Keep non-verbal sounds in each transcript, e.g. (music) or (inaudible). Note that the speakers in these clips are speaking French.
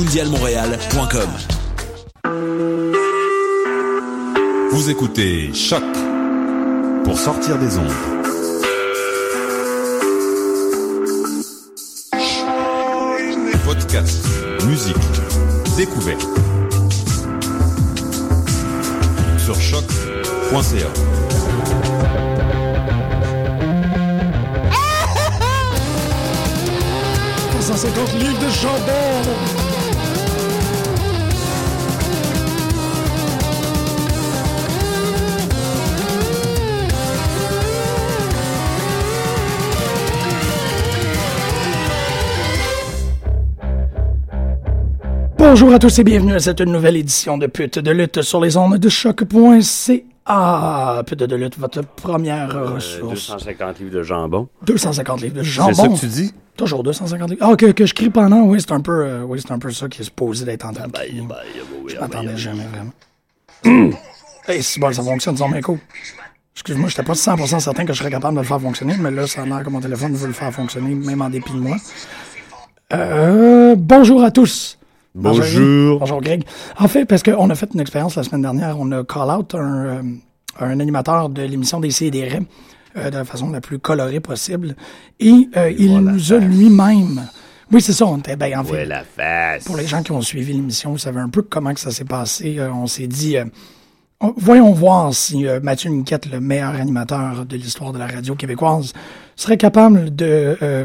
mondialmontréal.com. Vous écoutez Choc pour sortir des ondes. Podcast, musique, découverte. Sur choc.ca. livres de jambon. Bonjour à tous et bienvenue à cette nouvelle édition de Pute de lutte sur les ondes de choc.ca. Pute de lutte, votre première Euh, ressource. 250 livres de jambon. 250 livres de C'est jambon. ça que tu dis? Toujours 250 livres. Ah, que, que je crie pendant, oui, c'est un peu, euh, oui, un peu ça qui est supposé d'être en train de crier. Je m'attendais jamais vraiment. hey, c'est bon, ça fonctionne, son micro. Excuse-moi, j'étais pas 100% certain que je serais capable de le faire fonctionner, mais là, ça a l'air que mon téléphone veut le faire fonctionner, même en dépit de moi. Euh, bonjour à tous. Bonjour. Bonjour Greg. En fait, parce qu'on a fait une expérience la semaine dernière, on a call out un, euh, un animateur de l'émission des CDR euh, de la façon la plus colorée possible. Et euh, il Voilà, nous a lui-même. Oui, c'est ça, on était ben, en fait. La face. Pour les gens qui ont suivi l'émission, vous savez un peu comment que ça s'est passé. Euh, on s'est dit, euh, on- voyons voir si euh, Mathieu Niquette, le meilleur animateur de l'histoire de la radio québécoise, serait capable de, euh,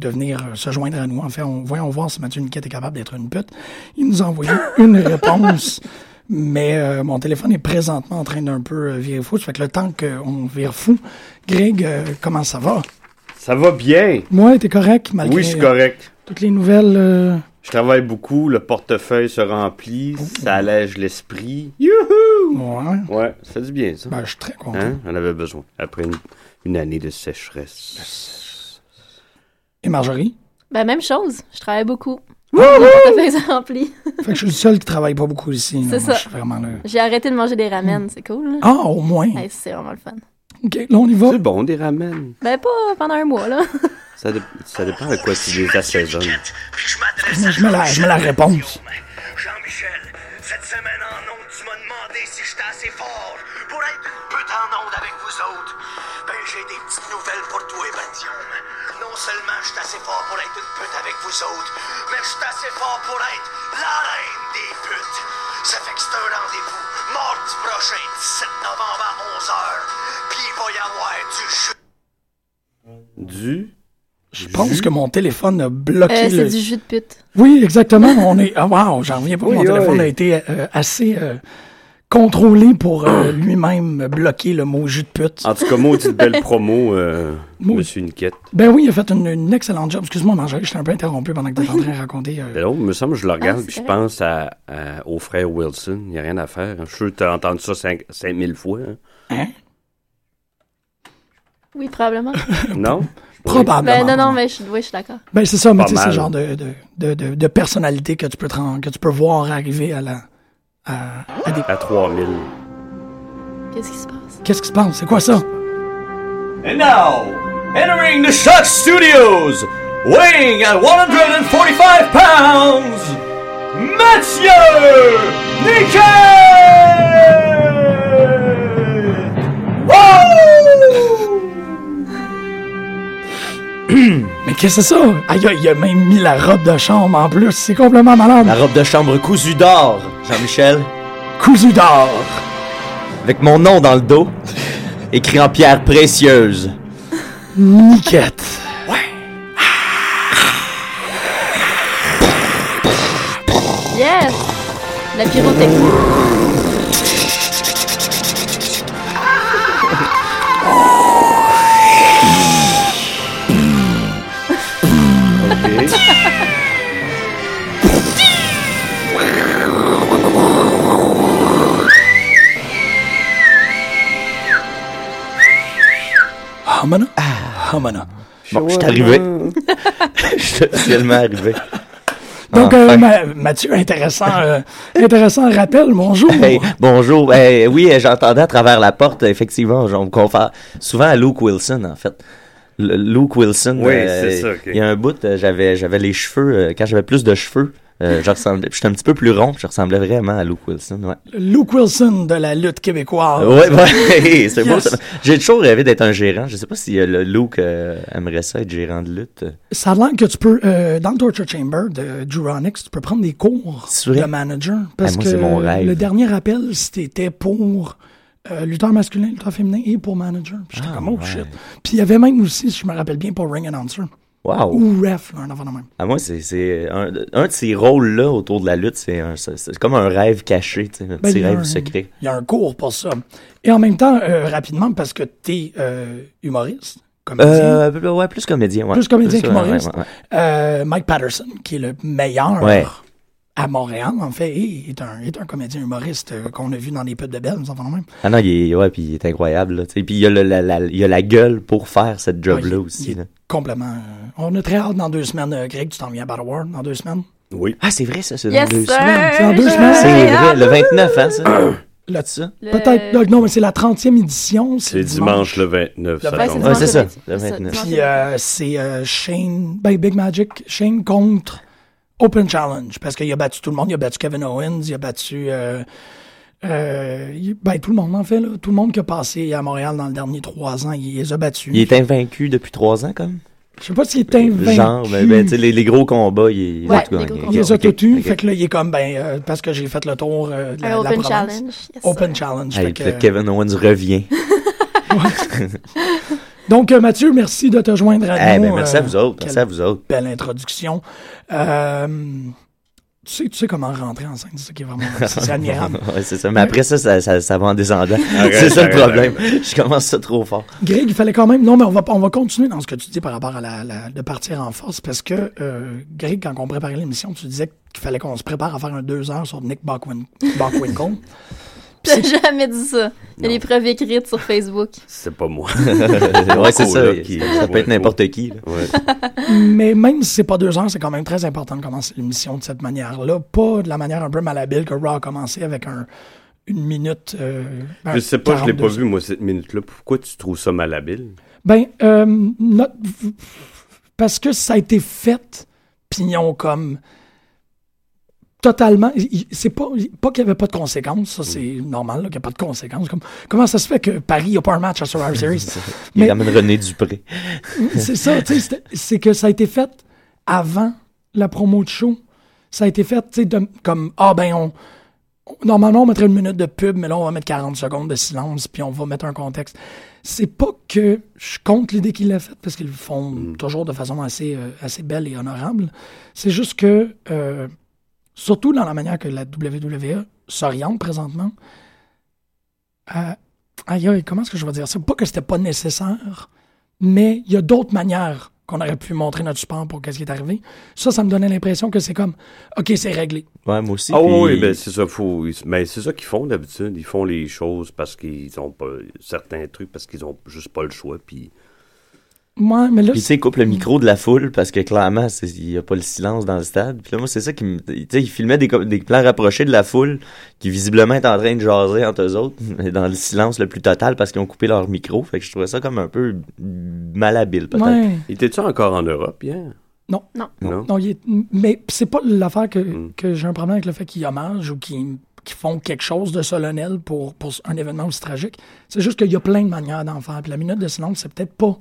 de venir euh, se joindre à nous. En fait, on, voyons voir si Mathieu Niquette est capable d'être une pute. Il nous a envoyé (laughs) une réponse, mais euh, mon téléphone est présentement en train d'un peu euh, virer fou. Ça fait que le temps qu'on vire fou, Greg, euh, comment ça va? Ça va bien. Moi, t'es correct malgré Oui, je suis correct. toutes les nouvelles... euh, Je travaille beaucoup, le portefeuille se remplit, ça allège l'esprit. Youhou! ouais, Ouais, ça du bien, ça. ben, je suis très content. Hein? On avait besoin. Après une, une année de sécheresse. Et Marjorie? Ben, même chose. Je travaille beaucoup. S'est rempli. (laughs) Fait que je suis le seul qui travaille pas beaucoup ici. C'est ça. Je suis vraiment là. J'ai arrêté de manger des ramen. C'est cool. là. Ah, au moins. Hey, c'est vraiment le fun. OK, là, on y va. C'est bon, des ramen. Ben, pas pendant un mois, là. (laughs) Ça, dé- ça dépend de quoi tu les assaisonnes. Je, la, je mets la réponse. Jean-Michel, cette semaine en ondes, tu m'as demandé si j'étais assez fort pour être une pute en ondes avec vous autres. Ben, j'ai des petites nouvelles pour seulement je suis assez fort pour être une pute avec vous autres, mais je suis assez fort pour être la reine des putes. Ça fait que c'est un rendez-vous mardi prochain, 17 novembre à 11h. Puis il va y avoir du jus. Du. Je pense que mon téléphone a bloqué Euh, c'est le... du jus de pute. Oui, exactement. On est. Ah, wow, j'en reviens pas. Oui, mon téléphone oui. a été euh, assez euh, contrôlé pour euh, lui-même bloquer le mot jus de pute. En tout cas, maudite belle (laughs) promo, euh, Maudit. Monsieur Niquette. Ben oui, il a fait une, une excellente job. Excuse-moi, Marjorie, je t'ai un peu interrompu pendant que tu étais en train de raconter. euh, Ben non, il me semble que je le regarde Ah, c'est je pense à, à- au frère Wilson. Il n'y a rien à faire. Je suis sûr que tu as entendu ça 5 5000 fois. hein. hein? Oui, probablement. (laughs) Non? (laughs) Probablement. ben non, non, mais je, oui, je suis d'accord. Ben c'est ça, mais Pas tu sais, c'est le mal. genre de, de, de, de, de personnalité que tu peux te que tu peux voir arriver à la. À, à des... À 3000. Qu'est-ce qui se passe? Qu'est-ce qui se passe? C'est quoi ça? And now, entering the Shock Studios, weighing at 145 pounds, Mathieu (clears throat) Mais qu'est-ce que c'est ça? Aïe, aïe, il a même mis la robe de chambre en plus. C'est complètement malade. La robe de chambre cousue d'or, Jean-Michel, Cousu d'or. avec mon nom dans le dos, écrit en pierre précieuse. Niquette. Yes! La pyrotechnie. Hamana? Hamana. Bon, je suis arrivé. (laughs) Je suis officiellement arrivé. (laughs) Donc, Enfin. euh, Ma- Mathieu, intéressant, euh, intéressant rappel. Bonjour. Hey, bonjour. Eh, oui, j'entendais à travers la porte, effectivement, on me confère souvent à Luke Wilson, en fait. Luke Wilson. Oui, euh, c'est ça, ok. Il y a un bout, euh, j'avais, j'avais les cheveux, euh, quand j'avais plus de cheveux, euh, je ressemblais, j'étais un petit peu plus rond, je ressemblais vraiment à Luke Wilson, ouais. Luke Wilson de la lutte québécoise. Ouais, ouais, (laughs) c'est beau. Yes. J'ai toujours rêvé d'être un gérant. Je sais pas si euh, le Luke euh, aimerait ça être gérant de lutte. Ça a l'air que tu peux, euh, dans le Torture Chamber de Drew Onyx, tu peux prendre des cours de manager. Parce Ah, moi, que mon rêve. le dernier appel, c'était pour euh, lutteur masculin, lutteur féminin et pour manager. Puis j'étais Ah, comme, oh ouais. shit. Puis il y avait même aussi, si je me rappelle bien, pour ring announcer. Wow. Ou ref, là, un enfant de même. À moi, c'est, un, un de ces rôles-là autour de la lutte, c'est, un, comme un rêve caché, tu un Ben, il petit rêve un- secret. Il y a un cours pour ça. Et en même temps, euh, rapidement, parce que t'es euh, humoriste, comédien, Euh, ouais, plus comédien, ouais. plus comédien qu'humoriste, ouais, ouais, ouais. euh, Mike Patterson, qui est le meilleur. À Montréal, en fait, et est un, est un comédien humoriste euh, qu'on a vu dans les pubs de Belle, nous de même. Ah non, il est, ouais, puis il est incroyable, là. Puis il y a, le- la, la- il y a la gueule pour faire cette job-là Ouais, aussi, il est là. Complètement. euh, on a très hâte dans deux semaines, euh, Greg, tu t'en viens à Battle War dans deux semaines? Oui. Ah, c'est vrai, ça, c'est Yes, dans deux sir! semaines. C'est dans deux semaines. C'est Ah, vrai, le 29, hein, ça? (coughs) Là, ça? Le- Peut-être. non, Non, mais c'est la 30e édition. C'est dimanche le 29, ça Le Ouais, tombe. c'est Ouais, c'est ça, le c'est ça, 29. dimanche Puis euh, c'est euh, Shane, ben Big Magic, Shane contre Open Challenge, parce qu'il a battu tout le monde. Il a battu Kevin Owens, il a battu euh, euh, il- ben, tout le monde en fait, là. tout le monde qui a passé à Montréal dans les derniers trois ans, il les a battus. Il est invaincu depuis trois ans, comme? Je sais pas s'il est invaincu. Genre, ben, ben, tu sais, les, les gros combats, il, Ouais, tout les gros. Il les a eus, ok. fait que là, il est comme, ben, euh, parce que j'ai fait le tour euh, de la, open province. challenge. Yes, Open challenge. Hey, fait puis que- Kevin Owens revient. (laughs) (laughs) (laughs) Donc, euh, Mathieu, merci de te joindre à Eh nous. ben, merci à euh, vous autres. Merci à vous autres. Belle introduction. Euh, tu, sais, tu sais comment rentrer en scène, c'est ça qui est vraiment (laughs) c'est c'est admirable. ouais, c'est ça. Mais après ça, ça, ça, ça va en descendant. (laughs) C'est ça le problème. (laughs) Je commence ça trop fort. Greg, il fallait quand même. Non, mais on va, on va continuer dans ce que tu dis par rapport à la, la- de partir en force parce que, euh, Greg, quand on préparait l'émission, tu disais qu'il fallait qu'on se prépare à faire un deux heures sur Nick Bockwin- Bockwinkel. (laughs) J'ai jamais dit ça. Il y a des preuves écrites sur Facebook. C'est pas moi. (laughs) ouais, c'est ça. qui- Ça peut être n'importe qui. là. Ouais. (laughs) mais même si c'est pas deux heures, c'est quand même très important de commencer l'émission de cette manière-là. Pas de la manière un peu malhabile que Raw a commencé avec un, une minute. euh, ben, Je sais pas, je l'ai pas 42 vu, moi, cette minute-là. Pourquoi tu trouves ça malhabile? Ben, euh, not- parce que ça a été fait, puis ils ont comme totalement. C'est pas, pas qu'il n'y avait pas de conséquences, ça c'est normal, là, qu'il n'y a pas de conséquences. Comme, comment ça se fait que Paris n'a pas un match à Survivor (laughs) Series? Il ramène René Dupré. (laughs) c'est ça, tu sais, c'était- c'est que ça a été fait avant la promo de show. Ça a été fait, tu sais, de- comme, ah ben, on, normalement, on mettrait une minute de pub, mais là, on va mettre 40 secondes de silence, puis on va mettre un contexte. C'est pas que je compte l'idée qu'il l'a faite, parce qu'ils le font toujours de façon assez, euh, assez belle et honorable. C'est juste que, euh, surtout dans la manière que la WWE s'oriente présentement, euh, aïe, aïe, comment est-ce que je vais dire ça? Pas que c'était pas nécessaire, mais il y a d'autres manières qu'on aurait pu montrer notre support pour qu'est-ce qui est arrivé. Ça, ça me donnait l'impression que c'est comme, OK, c'est réglé. Ouais, moi aussi. Ah puis- oui, ben c'est ça, faut, ben c'est ça qu'ils font d'habitude. Ils font les choses parce qu'ils ont pas certains trucs parce qu'ils ont juste pas le choix. Puis Moi, mais là, Puis tu sais, il coupe le micro de la foule parce que clairement, il n'y a pas le silence dans le stade. Puis là, moi, c'est ça qui me. Tu sais, il filmait des, plans rapprochés de la foule qui visiblement est en train de jaser entre eux autres, (laughs) mais dans le silence le plus total parce qu'ils ont coupé leur micro. Fait que je trouvais ça comme un peu malhabile, peut-être. Ouais. Étais-tu encore en Europe hier? Non. Non. Non? Non, il est- mais c'est pas l'affaire que, Mm. que j'ai un problème avec le fait qu'ils hommagent ou qu'ils qu'ils font quelque chose de solennel pour, pour un événement aussi tragique. C'est juste qu'il y a plein de manières d'en faire. Puis la minute de silence, c'est peut-être pas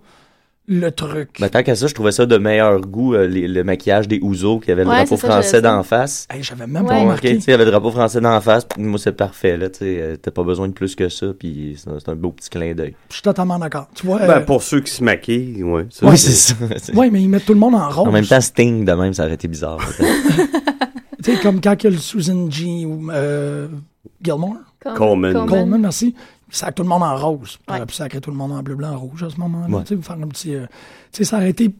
le truc. Ben, tant qu'à ça, je trouvais ça de meilleur goût, euh, les- le maquillage des Ouzo qui avait le Ouais, drapeau c'est ça, j'allais français d'en face. Hey, J'avais même Ouais. pas ok, remarqué. tu sais, il y avait le drapeau français d'en face, moi c'est parfait, là, tu sais, euh, t'as pas besoin de plus que ça, puis c'est un, c'est un beau petit clin d'œil. Je suis totalement d'accord. Tu vois, Ben, euh, pour ceux qui se maquillent, ouais. ça, Oui, c'est ça. (laughs) c'est- ouais, mais ils mettent tout le monde en rose. En même temps, Sting de même, ça aurait été bizarre. peut-être. (laughs) (laughs) Tu sais, comme quand il y a le Susan G. ou euh, Gilmore? Coleman. Coleman, merci. Sacre tout le monde en rose. Il Ouais. aurait pu sacrer tout le monde en bleu, blanc, rouge à ce moment-là. Ouais. Tu sais, faire un petit. euh, tu sais, été.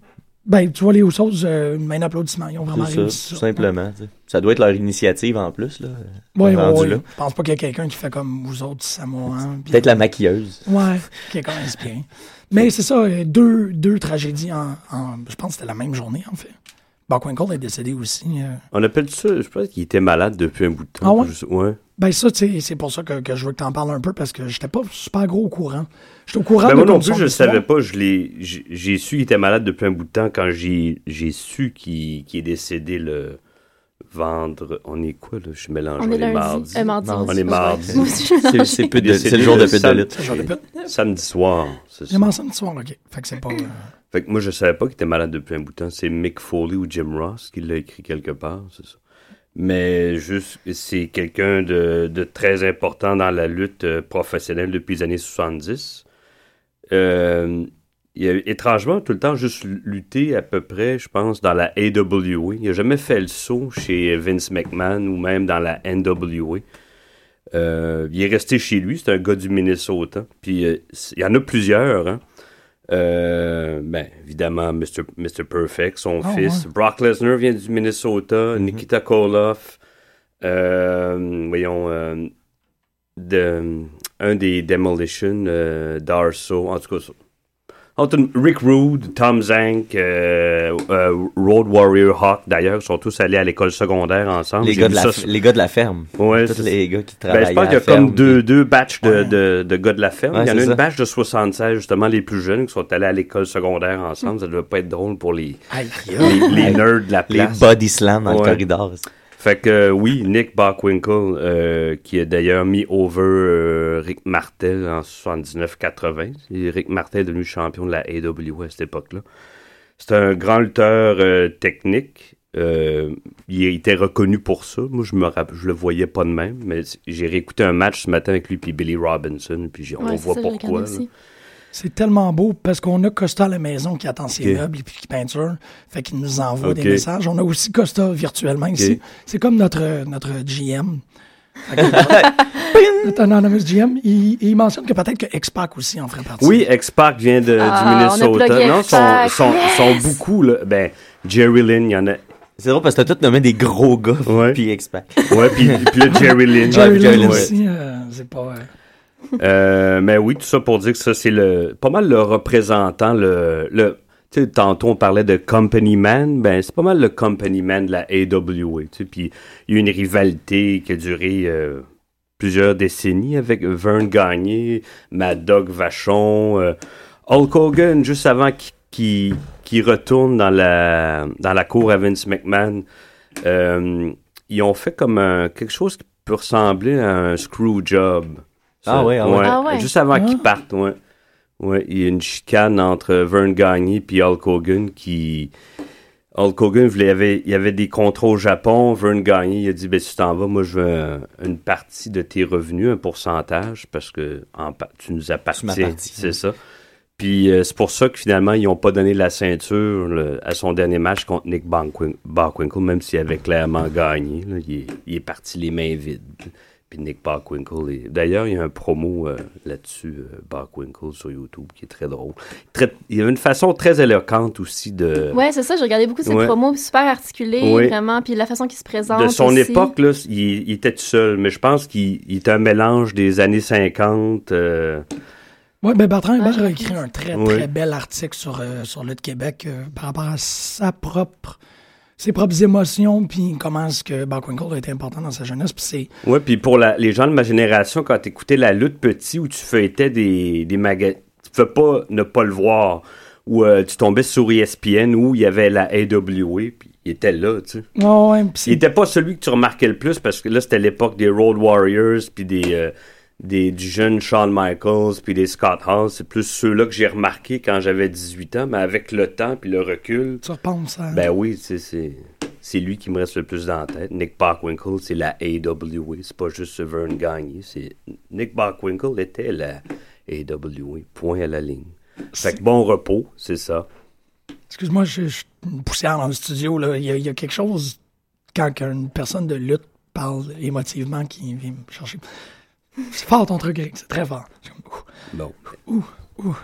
Ben, tu vois, les Usos, euh, main d'applaudissement. Ils ont vraiment C'est ça, réussi tout simplement. Ça doit être leur initiative en plus, là. Oui, oui. Je pense pas qu'il y a quelqu'un qui fait comme vous autres Samoans. puis- Peut-être la maquilleuse. Ouais, qui est quand même inspiré. Mais c'est ça, euh, deux, deux tragédies en, en- Je pense que c'était la même journée, en fait. Buckwinkle est décédé aussi. euh. On appelle ça, je pense qu'il était malade depuis un bout de temps. Ah ouais? Ouais. Ben ça, c'est pour ça que, que je veux que tu en parles un peu, parce que j'étais pas super gros au courant. J'étais au courant Ben de moi non plus, je l'histoire. savais pas. Je l'ai, j'ai su qu'il était malade depuis un bout de temps quand j'ai, j'ai su qu'il, qu'il est décédé le vendre. On est quoi là? Je suis mélangé. On est lundi. mardis. Euh, mardi. On On est mardi. C'est le jour le de pute. Samedi soir. C'est ce soir, OK. Fait que c'est pas... euh, Fait que moi, je savais pas qu'il était malade depuis un bout de temps. C'est Mick Foley ou Jim Ross qui l'a écrit quelque part, c'est ça. Mais juste, c'est quelqu'un de, de très important dans la lutte euh, professionnelle depuis les années 70. Euh, il a étrangement tout le temps juste lutté à peu près, je pense, dans la AWA. Il n'a jamais fait le saut chez Vince McMahon ou même dans la NWA. Euh, il est resté chez lui, c'est un gars du Minnesota. Puis il y en a plusieurs. Hein. Euh, ben, évidemment, Mr. Mr. Perfect, son Ah, fils. ouais. Brock Lesnar vient du Minnesota. Nikita Koloff. Euh, voyons, euh, de- un des Demolition, euh, Darso, en tout cas, ça. En tout cas, Rick Rude, Tom Zank, euh, euh, Road Warrior Hawk, d'ailleurs, sont tous allés à l'école secondaire ensemble. Les gars, de la, sur- les gars de la ferme. Ouais, Tous les gars qui ben, travaillent je pense qu'il y a ferme, comme deux, puis- deux batchs de, Ouais. de, de gars de la ferme. Ouais, Il y en a une ça. batch de 76, justement, les plus jeunes, qui sont allés à l'école secondaire ensemble. Ça devait pas être drôle pour les, les, les nerds de la Les place. body slam dans le corridor. Fait que euh, oui, Nick Bockwinkel, euh, qui a d'ailleurs mis over euh, Rick Martel en 79-80. Et Rick Martel est devenu champion de la AWA à cette époque-là. C'est un grand lutteur technique. Euh, il était reconnu pour ça. Moi, je me rapp- je le voyais pas de même, mais j'ai réécouté un match ce matin avec lui puis Billy Robinson, puis j'ai- on Ouais, voit ça, pourquoi. C'est tellement beau parce qu'on a Costa à la maison qui attend ses meubles et puis qui peinture. Fait qu'il nous envoie des messages. On a aussi Costa virtuellement ici. C'est comme notre, notre GM. Fait que- (laughs) notre anonymous GM. Il, il mentionne que peut-être que X-Pac aussi en ferait partie. Oui, X-Pac vient de, Ah, du on a Minnesota. Non, sont, sont, yes! sont beaucoup. Là. Ben, Jerry Lynn, il y en a. C'est drôle parce que t'as tout nommé des gros gars, Ouais. puis X-Pac. Ouais, puis, puis là, Jerry Lynn. Jerry Ouais, Jerry Lynn Lynn, aussi, euh, c'est pas... euh, Euh, mais oui, tout ça pour dire que ça, c'est le pas mal le représentant, le, tantôt on parlait de company man, ben c'est pas mal le company man de la AWA, puis il y a une rivalité qui a duré euh, plusieurs décennies avec Vern Gagné, Mad Dog Vachon, euh, Hulk Hogan, juste avant qu'il retourne dans la, dans la cour à Vince McMahon, ils ont fait comme un, quelque chose qui peut ressembler à un screw job. Ah ouais, ah ouais. Ah ouais. Juste avant Ah. qu'ils partent, ouais. Ouais, il y a une chicane entre Vern Gagné et Hulk Hogan qui. Hulk Hogan, voulait- il y avait, il y avait des contrats au Japon. Vern Gagné, il a dit ben, si tu t'en vas, moi, je veux un- une partie de tes revenus, un pourcentage, parce que en tu nous appartiens. C'est ça. Puis euh, c'est pour ça que finalement, ils n'ont pas donné la ceinture là, à son dernier match contre Nick Bockwinkel, même s'il avait clairement gagné. là. il, est, il est parti les mains vides. Puis Nick Bockwinkel. est- D'ailleurs, il y a un promo euh, là-dessus, euh, Bockwinkel, sur YouTube, qui est très drôle. Très- Il y a une façon très éloquente aussi de, Ouais, c'est ça, j'ai regardé beaucoup de ses Ouais. promos, super articulés, Ouais. vraiment, puis la façon qu'il se présente. de son aussi. époque. Là, il, il était tout seul, mais je pense qu'il il était un mélange des années 50. euh, Oui, ben Bertrand Hébert Ah, a écrit un très, Oui. très bel article sur, euh, sur le Québec euh, par rapport à sa propre, ses propres émotions, puis comment est-ce que Bockwinkel a été important dans sa jeunesse. Puis c'est Ouais, puis pour la- les gens de ma génération, quand t'écoutais la lutte petit où tu feuilletais des, des magasins, tu pouvais pas ne pas le voir. Ou euh, tu tombais sur ESPN où il y avait la AWA, puis il était là, tu sais. Ouais, Il était pas celui que tu remarquais le plus parce que là, c'était l'époque des Road Warriors, puis des, euh, des, du jeune Shawn Michaels, puis des Scott Hall. C'est plus ceux-là que j'ai remarqué quand j'avais 18 ans, mais avec le temps puis le recul, tu repenses à... ben oui, c'est c'est lui qui me reste le plus dans la tête. Nick Bockwinkel, c'est la AWA. C'est pas juste Vern Gagné. C'est Nick Bockwinkel était la AWA. Point à la ligne. Fait que bon repos, c'est ça. Excuse-moi, je suis une poussière dans le studio. Là. Il, y a, il y a quelque chose, quand une personne de lutte parle émotivement, qui vient me chercher. C'est fort ton truc, Eric, c'est très fort. Bon. ouh, ouh, ouh.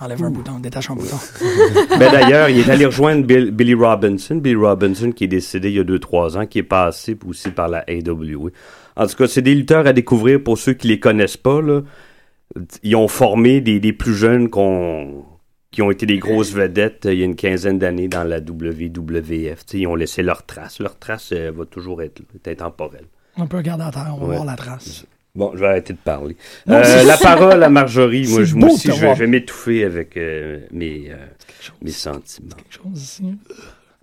Enlève un bouton, détache un bouton. (laughs) Ben d'ailleurs, il est allé rejoindre Bill- Billy Robinson. Billy Robinson qui est décédé il y a 2-3 ans, qui est passé aussi par la AWA. En tout cas, c'est des lutteurs à découvrir pour ceux qui les connaissent pas. Là. Ils ont formé des, des plus jeunes qui ont été des grosses vedettes euh, il y a une quinzaine d'années dans la WWF. Ils ont laissé leur trace. Leur trace euh, va toujours être, est intemporelle. On peut regarder à terre, on va Ouais. voir la trace. Bon, je vais arrêter de parler. Non, Euh, la parole à Marjorie. Moi, je- moi aussi, je vais, voir. je vais m'étouffer avec euh, mes, euh, mes sentiments. Quelque chose ici.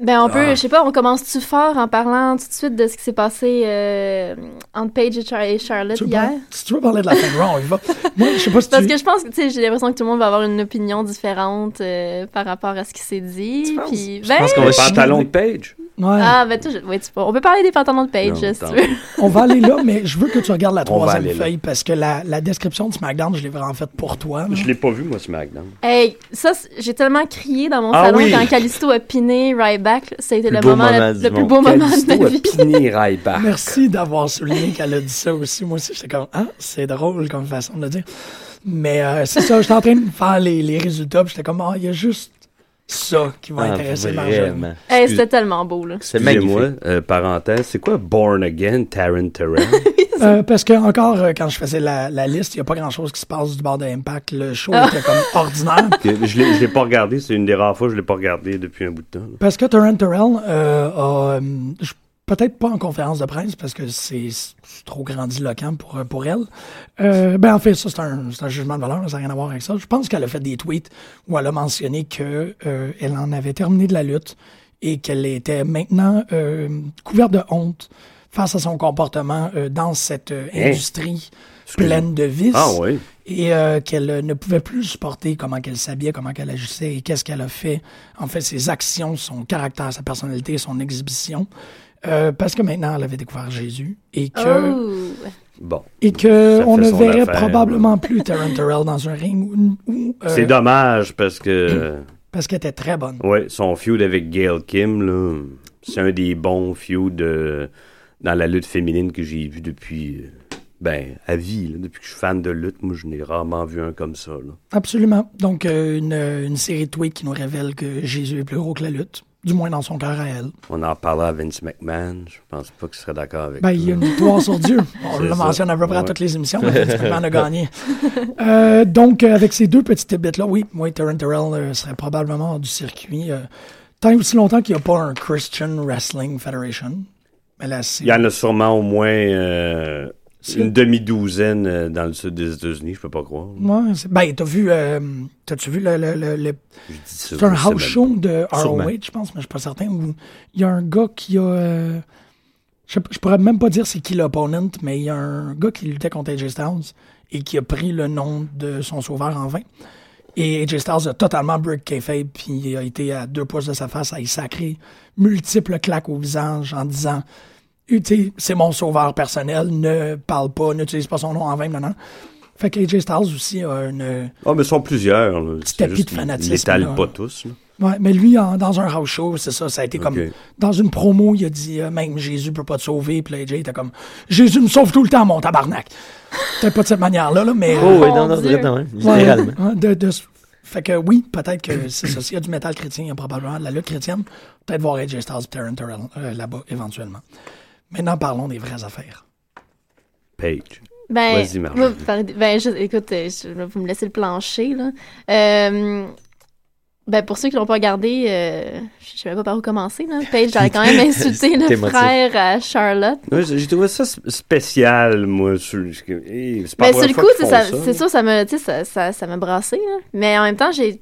Ben, on peut, Ah. je sais pas, on commence-tu fort en parlant tout de suite de ce qui s'est passé euh, entre Paige et, Char- et Charlotte Tu hier? par- si tu veux parler de la fin on y va. Moi, je sais pas si Parce tu... que je pense que, tu sais, j'ai l'impression que tout le monde va avoir une opinion différente euh, par rapport à ce qui s'est dit. Puis, Je ben, pense qu'on Les va pantalons de. Page. Ouais. ah, ben, tu, ouais, tu peux- on peut parler des pantalons de Paige, si tu veux. On va aller là, mais je veux que tu regardes la troisième là. feuille parce que la, la description de SmackDown, je l'ai vraiment faite pour toi. Je l'ai pas vu, moi, SmackDown. Hey, ça, j'ai tellement crié dans mon Ah salon oui. quand Calisto a piné Ryback. Ça a été le beau moment, moment le, plus beau moment de ma vie. Merci d'avoir souligné qu'elle a dit ça aussi. Moi aussi, j'étais comme, ah, c'est drôle comme façon de le dire. Mais euh, c'est ça, j'étais en train de faire les, les résultats, puis j'étais comme, ah, il y a juste ça qui va Ah, intéresser vraiment. Hey, Excuse- c'était tellement beau, là. C'est Excusez-moi, magnifique. euh, parenthèse, c'est quoi Born Again, Taryn Terrell? (laughs) Euh, parce que encore euh, quand je faisais la, la liste, il n'y a pas grand chose qui se passe du bord de Impact. Le show Ah. était comme ordinaire. (laughs) Que je l'ai je l'ai pas regardé, c'est une des rares fois que je l'ai pas regardé depuis un bout de temps. là. Parce que Torrent Terrell euh, a. je- Peut-être pas en conférence de presse parce que c'est trop grandiloquent pour, pour elle. Euh, ben en fait, ça c'est un, un jugement de valeur, ça n'a rien à voir avec ça. Je pense qu'elle a fait des tweets où elle a mentionné que euh, elle en avait terminé de la lutte et qu'elle était maintenant euh, couverte de honte face à son comportement euh, dans cette euh, Hein? industrie pleine de vices Ah oui. et euh, qu'elle ne pouvait plus supporter comment qu'elle s'habillait, comment qu'elle agissait et qu'est-ce qu'elle a fait. En fait, ses actions, son caractère, sa personnalité, son exhibition. Euh, parce que maintenant, elle avait découvert Jésus et que, Oh! Bon. et que Ça on fait ne verrait affaire, probablement plus Taryn Terrell dans un ring où, où, euh, C'est dommage parce que, (clears throat) parce qu'elle était très bonne. ouais, son feud avec Gail Kim, là, c'est un des bons feuds euh, dans la lutte féminine que j'ai vu depuis, euh, ben, à vie. là. Depuis que je suis fan de lutte, moi, je n'ai rarement vu un comme ça. Là. Absolument. Donc, euh, une, une série de tweets qui nous révèle que Jésus est plus gros que la lutte, du moins dans son cœur à elle. On en parlait à Vince McMahon, je pense pas qu'il serait d'accord avec Ben, il y a une victoire sur Dieu. (laughs) On le mentionne à peu près à toutes les émissions. mais Vince McMahon a (laughs) gagné. Euh, donc, euh, avec ces deux petites tidbits-là, oui, moi, Taryn Terrell euh, serait probablement hors du circuit. euh, tant et aussi longtemps qu'il n'y a pas un Christian Wrestling Federation. Là. Il y en a sûrement au moins euh, une demi-douzaine euh, dans le sud des États-Unis, je peux pas croire. Ouais, ben, t'as vu, euh, t'as-tu vu le, c'est un house même show de Sûrement. ROH, je pense, mais je suis pas certain, où il y a un gars qui a, euh, Je, je pourrais même pas dire c'est qui l'opponent, mais il y a un gars qui luttait contre AJ Styles et qui a pris le nom de son sauveur en vain. Et AJ Styles a totalement break kayfabe, puis il a été à deux pouces de sa face à y sacrer multiples claques au visage en disant c'est mon sauveur personnel, ne parle pas, n'utilise pas son nom en vain, non, non. Fait que AJ Styles aussi a une... Ah, mais ils sont plusieurs. là. Petit tapis de fanatisme, Ils pas tous. là. Ouais, mais lui, en- dans un house show, c'est ça, ça a été comme... Ok. Dans une promo, il a dit, euh, même Jésus peut pas te sauver, puis là, AJ était comme, Jésus me sauve tout le temps, mon tabarnak. Peut-être pas de cette manière-là, là, mais... Oh, oui, non, non, vraiment, Ouais, littéralement. ouais, de- de- fait que oui, peut-être que c'est ça. S'il y a du métal chrétien, il y a probablement de la lutte chrétienne. Peut-être voir AJ Styles et Terran Terrell euh, là-bas, éventuellement. Maintenant, parlons des vraies affaires. Page. Ben, Vas-y, Marjorie. moi, par- ben, je- écoute, euh, je- vous me laissez le plancher, là. Euh, ben, pour ceux qui l'ont pas regardé, euh, je sais même pas par où commencer, là. Paige a (laughs) quand même insulté le frère à Charlotte. Ouais, j'ai trouvé ça sp- spécial, moi. sur- hey, C'est pas Ben, sur le coup, c'est ça, ça me, ça, ça, ça m'a brassé, là. Mais en même temps, j'ai, tu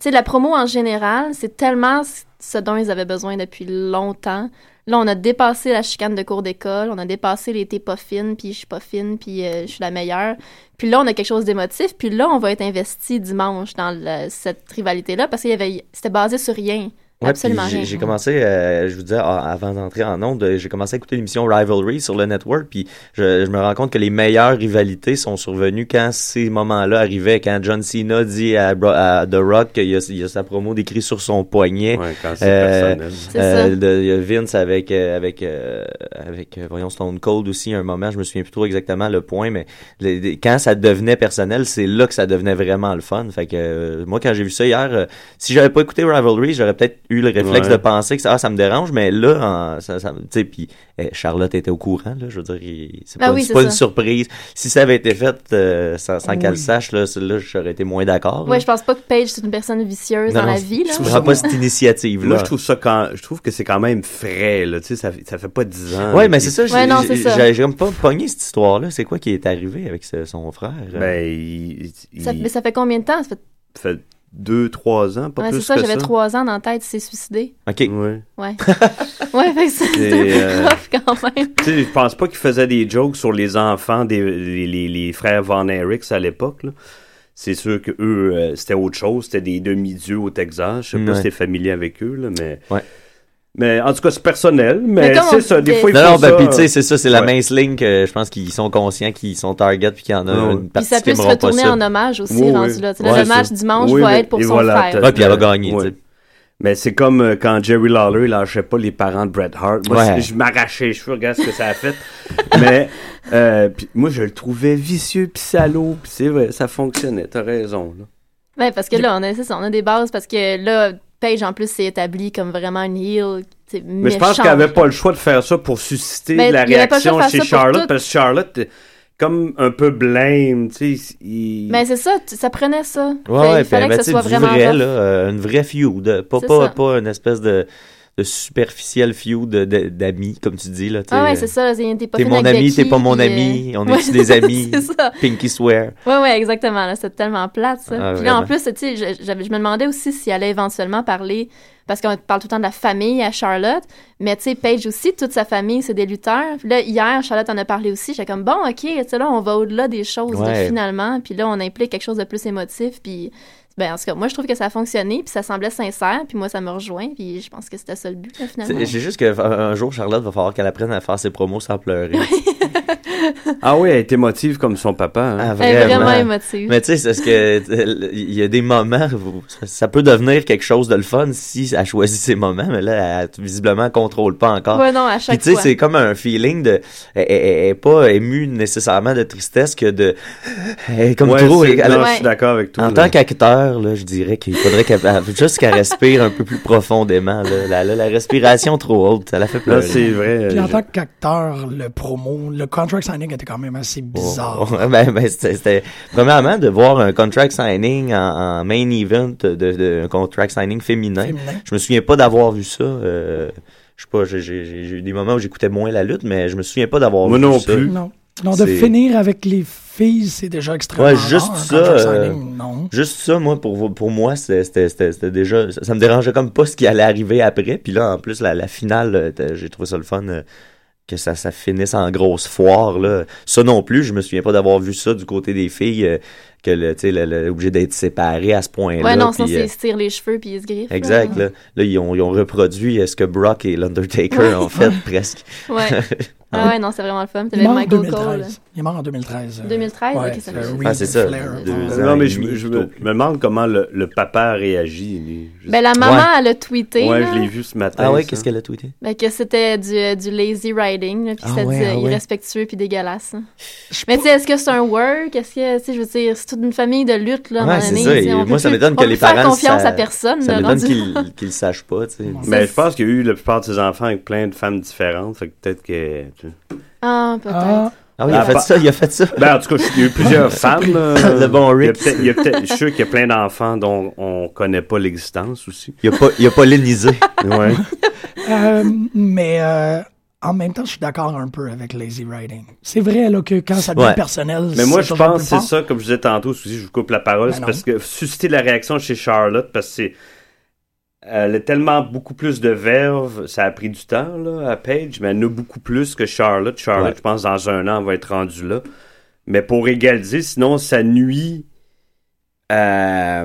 sais, la promo en général, c'est tellement ce dont ils avaient besoin depuis longtemps. Là, on a dépassé la chicane de cours d'école, on a dépassé t'es pas fine, puis je suis pas fine, puis euh, je suis la meilleure. Puis là, on a quelque chose d'émotif, puis là, on va être investi dimanche dans cette rivalité-là parce qu'il y avait, c'était basé sur rien. Ouais, Absolument j'ai- rien. J'ai commencé, euh, je vous disais, ah, avant d'entrer en onde, euh, j'ai commencé à écouter l'émission Rivalry sur le network, puis je, je me rends compte que les meilleures rivalités sont survenues quand ces moments-là arrivaient, quand John Cena dit à, Bro- à The Rock qu'il y a, il a sa promo décrite sur son poignet. Ouais, quand c'est personnel. C'est euh, ça. de- il y a Vince avec, euh, avec, euh, avec euh, voyons, Stone Cold aussi, un moment, je me souviens plus trop exactement le point, mais les- les- quand ça devenait personnel, c'est là que ça devenait vraiment le fun. Fait que euh, moi, quand j'ai vu ça hier, euh, si j'avais pas écouté Rivalry, j'aurais peut-être eu le réflexe Ouais. de penser que ça, ah, ça me dérange, mais là, en- ça, ça, tu sais, puis eh, Charlotte était au courant, là, je veux dire, il- c'est Ah pas, oui, une surprise. Si ça avait été fait euh, sans, sans Oui. qu'elle le sache, là, là, j'aurais été moins d'accord. Ouais, là. je pense pas que Paige, c'est une personne vicieuse Non, dans la vie, là. je comprends pas cette initiative-là. Moi, je trouve ça quand, je trouve que c'est quand même frais, là. Tu sais, ça, fait- ça fait pas 10 ans. Ouais, mais c'est ça, j'ai Ouais, j'ai- comme pas pogné cette histoire-là. C'est quoi qui est arrivé avec ce- son frère? Ben, il, il- Ça- mais ça fait combien de temps? Ça fait... fait 2-3 ans, pas Ouais, plus c'est ça, que j'avais ça. trois ans dans la tête, il s'est suicidé. OK. Ouais. Ouais. (laughs) ouais, fait que c'est Et, c'est un peu euh, quand même. Tu sais, je pense pas qu'il faisait des jokes sur les enfants des les, les, les frères Von Eriks à l'époque. là. C'est sûr que eux, euh, c'était autre chose. C'était des demi-dieux au Texas. Je sais pas Ouais. si t'es familier avec eux, là, mais. Ouais. Mais en tout cas, c'est personnel. Mais c'est ça. Des fois, il non, faut non, ben, ça, puis tu sais, c'est ça, c'est la mince ligne que je pense qu'ils sont conscients qu'ils sont target puis qu'il y en a une Puis partie ça qui peut se retourner ça. en hommage aussi, rendu là. Le match dimanche va mais- être pour son frère. Ouais, puis elle va gagner. Mais c'est comme euh, quand Jerry Lawler il lâchait pas les parents de Bret Hart. Moi, Ouais. je m'arrachais les cheveux, regarde ce que ça a fait. (laughs) Mais euh, puis moi, je le trouvais vicieux puis salaud. Puis c'est vrai, ça fonctionnait. T'as raison. Là. Ouais, parce que là, on a, ça, on a des bases parce que là, Paige en plus s'est établie comme vraiment une heel. Mais je pense qu'elle avait pas le choix de faire ça pour susciter Mais de la réaction chez Charlotte parce que Charlotte, est comme un peu blême, tu sais. il- Mais c'est ça, ça prenait ça. Ouais, Fait- ouais, il fallait ben, que ce soit vraiment vrai, là, euh, une vraie feud. Pas, pas, pas une espèce de, de superficiel feud d'amis, comme tu dis. Là. Ah ouais, c'est ça. T'es pas mon ami, t'es pas mon ami, euh, on (laughs) est-tu des (laughs) amis? Pinky swear. Ouais, ouais, exactement. là, C'est tellement plate, ça. Ah, Puis là, en plus, tu sais, je, j'avais- je me demandais aussi s'il allait éventuellement parler, parce qu'on parle tout le temps de la famille à Charlotte, mais tu sais, Paige aussi, toute sa famille, c'est des lutteurs. Puis là, hier, Charlotte en a parlé aussi. J'étais comme, bon, OK, tu là, on va au-delà des choses, finalement. Puis là, on implique quelque chose de plus émotif, puis... Ben, en tout cas, moi, je trouve que ça a fonctionné, puis ça semblait sincère, puis moi, ça me rejoint, puis je pense que c'était ça le but, là, finalement. C'est juste qu'un jour, Charlotte va falloir qu'elle apprenne à faire ses promos sans pleurer. (laughs) Ah oui, elle est émotive comme son papa. hein. Ah, Elle est vraiment émotive. Mais tu sais, c'est ce que euh, il y a des moments où ça, peut devenir quelque chose de le fun si elle choisit ses moments, mais là, elle, visiblement, elle contrôle pas encore. Ouais, non, à chaque Puis tu sais, c'est comme un feeling de, elle, elle- elle est pas émue nécessairement de tristesse que de, elle est comme Ouais, trop. c'est- elle- non, je suis d'accord avec toi. En là. tant qu'acteur, là, je dirais qu'il faudrait qu'elle, elle- juste qu'elle respire un peu plus profondément. Là. La, la- la respiration trop haute, ça la fait Là, pleurer. c'est vrai. Puis en je- tant qu'acteur, le promo, le contract signing était quand même assez bizarre. Oh, (laughs) ben, ben, c'était, c'était- premièrement, de voir un contract signing en, en main event de, de, un contract signing féminin. Féminin. Je me souviens pas d'avoir vu ça. euh, je sais pas, j'ai, j'ai, j'ai j'ai eu des moments où j'écoutais moins la lutte, mais je me souviens pas d'avoir Moi vu non ça. plus. Non. Non, de finir avec les filles, c'est déjà extrêmement Ouais, juste rare, ça. euh, non. juste ça, moi, pour, pour moi, c'était, déjà. Ça, ça me dérangeait comme pas ce qui allait arriver après. Puis là, en plus, la, la finale, euh, j'ai trouvé ça le fun. euh, que ça, ça finisse en grosse foire, là. Ça non plus, je me souviens pas d'avoir vu ça du côté des filles, euh, que le, tu sais, obligé d'être séparé à ce point-là. Ouais, non, sinon, puis, c'est euh, ils se tirent les cheveux puis ils se griffent. Exact, là. Là, ils ont, ils ont reproduit ce que Brock et l'Undertaker Ouais. ont fait, (laughs) presque. Ouais. (laughs) Ah ouais, non, c'est vraiment le fun. Il est T'avais mort en Michael 2013. Cole. Il est mort en 2013. euh, 2013, ouais, ok, ça euh, fait- Reed Ah, c'est ça. Ouais. ans Non, mais je, me- je plutôt. me, je me demande comment le, le papa a réagi. lui. Ben, la maman, elle a tweeté. Ouais, là, je l'ai vu ce matin. Ah ouais, qu'est-ce qu'elle a tweeté? ben, que c'était du, du lazy riding, là, puis Ah c'était ouais, du ah ouais. irrespectueux puis dégueulasse. hein. Mais tu sais, est-ce que c'est un work? Est-ce que, tu sais, je veux dire, c'est toute une famille de lutte, là, Ouais, c'est ça. moi, ça m'étonne on que les faire parents. confiance à personne. Ça là, m'étonne qu'ils le sachent pas, tu sais. Mais je pense qu'il y a eu la plupart de ses enfants avec plein de femmes différentes. Fait que peut-être que. Ah, peut-être. Ah, Ah oui, il a Ah, fait pas- ça, il a fait ça. Ben, en tout cas, il y a eu plusieurs (laughs) femmes. là. Le bon Il y a Rick. peut-être- il y a peut-être- Je suis sûr qu'il y a plein d'enfants dont on connaît pas l'existence aussi. Il a pas, il a pas lénisé. (laughs) Ouais. Euh, mais euh, en même temps, je suis d'accord un peu avec Lazy Writing. C'est vrai là, que quand ça devient Ouais. personnel, Mais moi, je pense que c'est ça, comme je disais tantôt, si je vous coupe la parole, Ben c'est parce que susciter la réaction chez Charlotte, parce que c'est. Elle a tellement beaucoup plus de verve, ça a pris du temps là, à Paige, mais elle en a beaucoup plus que Charlotte. Charlotte, Ouais. je pense, dans un an, va être rendue là. Mais pour égaliser, sinon, ça nuit à.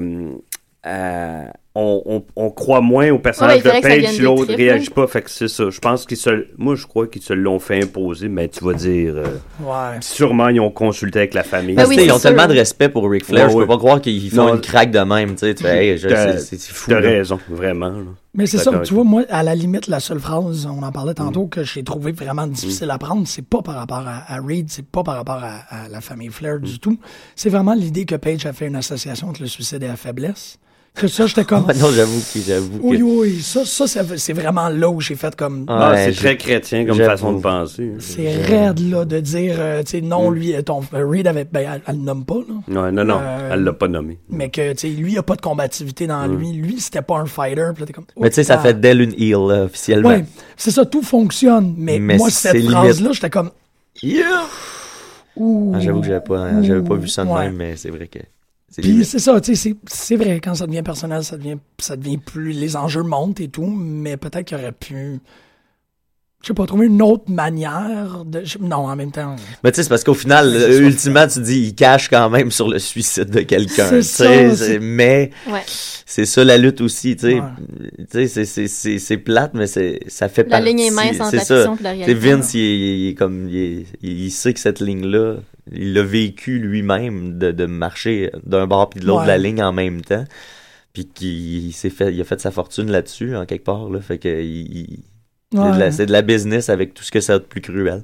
à- on, on, on croit moins au personnage Ouais, de Paige si l'autre réagit pas. Fait que c'est ça. Je pense qu'ils se. Moi, je crois qu'ils se l'ont fait imposer, mais tu vas dire. euh, Ouais. sûrement, ils ont consulté avec la famille. Ben oui, ils ont sûr. tellement de respect pour Ric Flair, Ouais, je peux ouais. pas croire qu'ils font Non. une craque de même, tu sais. Hey, c'est fou. T'as raison, vraiment. là. Mais c'est ça, tu vois, moi, à la limite, la seule phrase, on en parlait tantôt, Mm. que j'ai trouvé vraiment difficile à prendre, c'est pas par rapport à, à Reed, c'est pas par rapport à, à la famille Flair Mm. du tout. C'est vraiment l'idée que Paige a fait une association entre le suicide et la faiblesse. Que ça, j'étais comme. Ouais, non, j'avoue que j'avoue Oui, que. oui, ça, ça c'est c'est vraiment là où j'ai fait comme. Ah, Ouais, c'est très chrétien comme façon de penser. C'est raide, là, de dire, euh, tu sais, Mm. non, lui, euh, ton, euh, Reed avait, ben, elle, elle le nomme pas, là. Ouais, non, non, Euh, elle l'a pas nommé. Mais que, tu sais, lui, il a pas de combativité dans Mm. lui. Lui, c'était pas un fighter. Puis là, t'es comme. Mais tu sais, ça Ah. fait d'elle une heel, là, officiellement. Ouais, c'est ça, tout fonctionne. Mais, Mais moi, cette phrase-là, j'étais comme. Yeah! Ah, j'avoue que j'avais pas, j'avais pas vu ça de Ouais. même, mais c'est vrai que. Puis c'est ça, tu sais, c'est- c'est vrai, quand ça devient personnel, ça devient, ça devient plus. Les enjeux montent et tout, mais peut-être qu'il aurait pu. Je sais pas, trouver une autre manière de. Non, en même temps. Mais tu sais, c'est parce qu'au final, ultimement, tu dis, il cache quand même sur le suicide de quelqu'un. C'est Mais Ouais. c'est ça la lutte aussi, tu sais. Ouais. Tu sais, c'est- c'est- c'est c'est plate, mais c'est ça fait La partie. ligne est mince entre la fiction et la Tu sais, réalité. Vince, il, est- il comme, il, il sait que cette ligne-là, il l'a vécu lui-même de, de marcher d'un bord puis de l'autre de la ligne en même temps. Puis qu'il il s'est fait, il a fait sa fortune là-dessus, en quelque part, là. Fait que il- c'est de, la- Ouais. c'est de la business avec tout ce que ça a de plus cruel.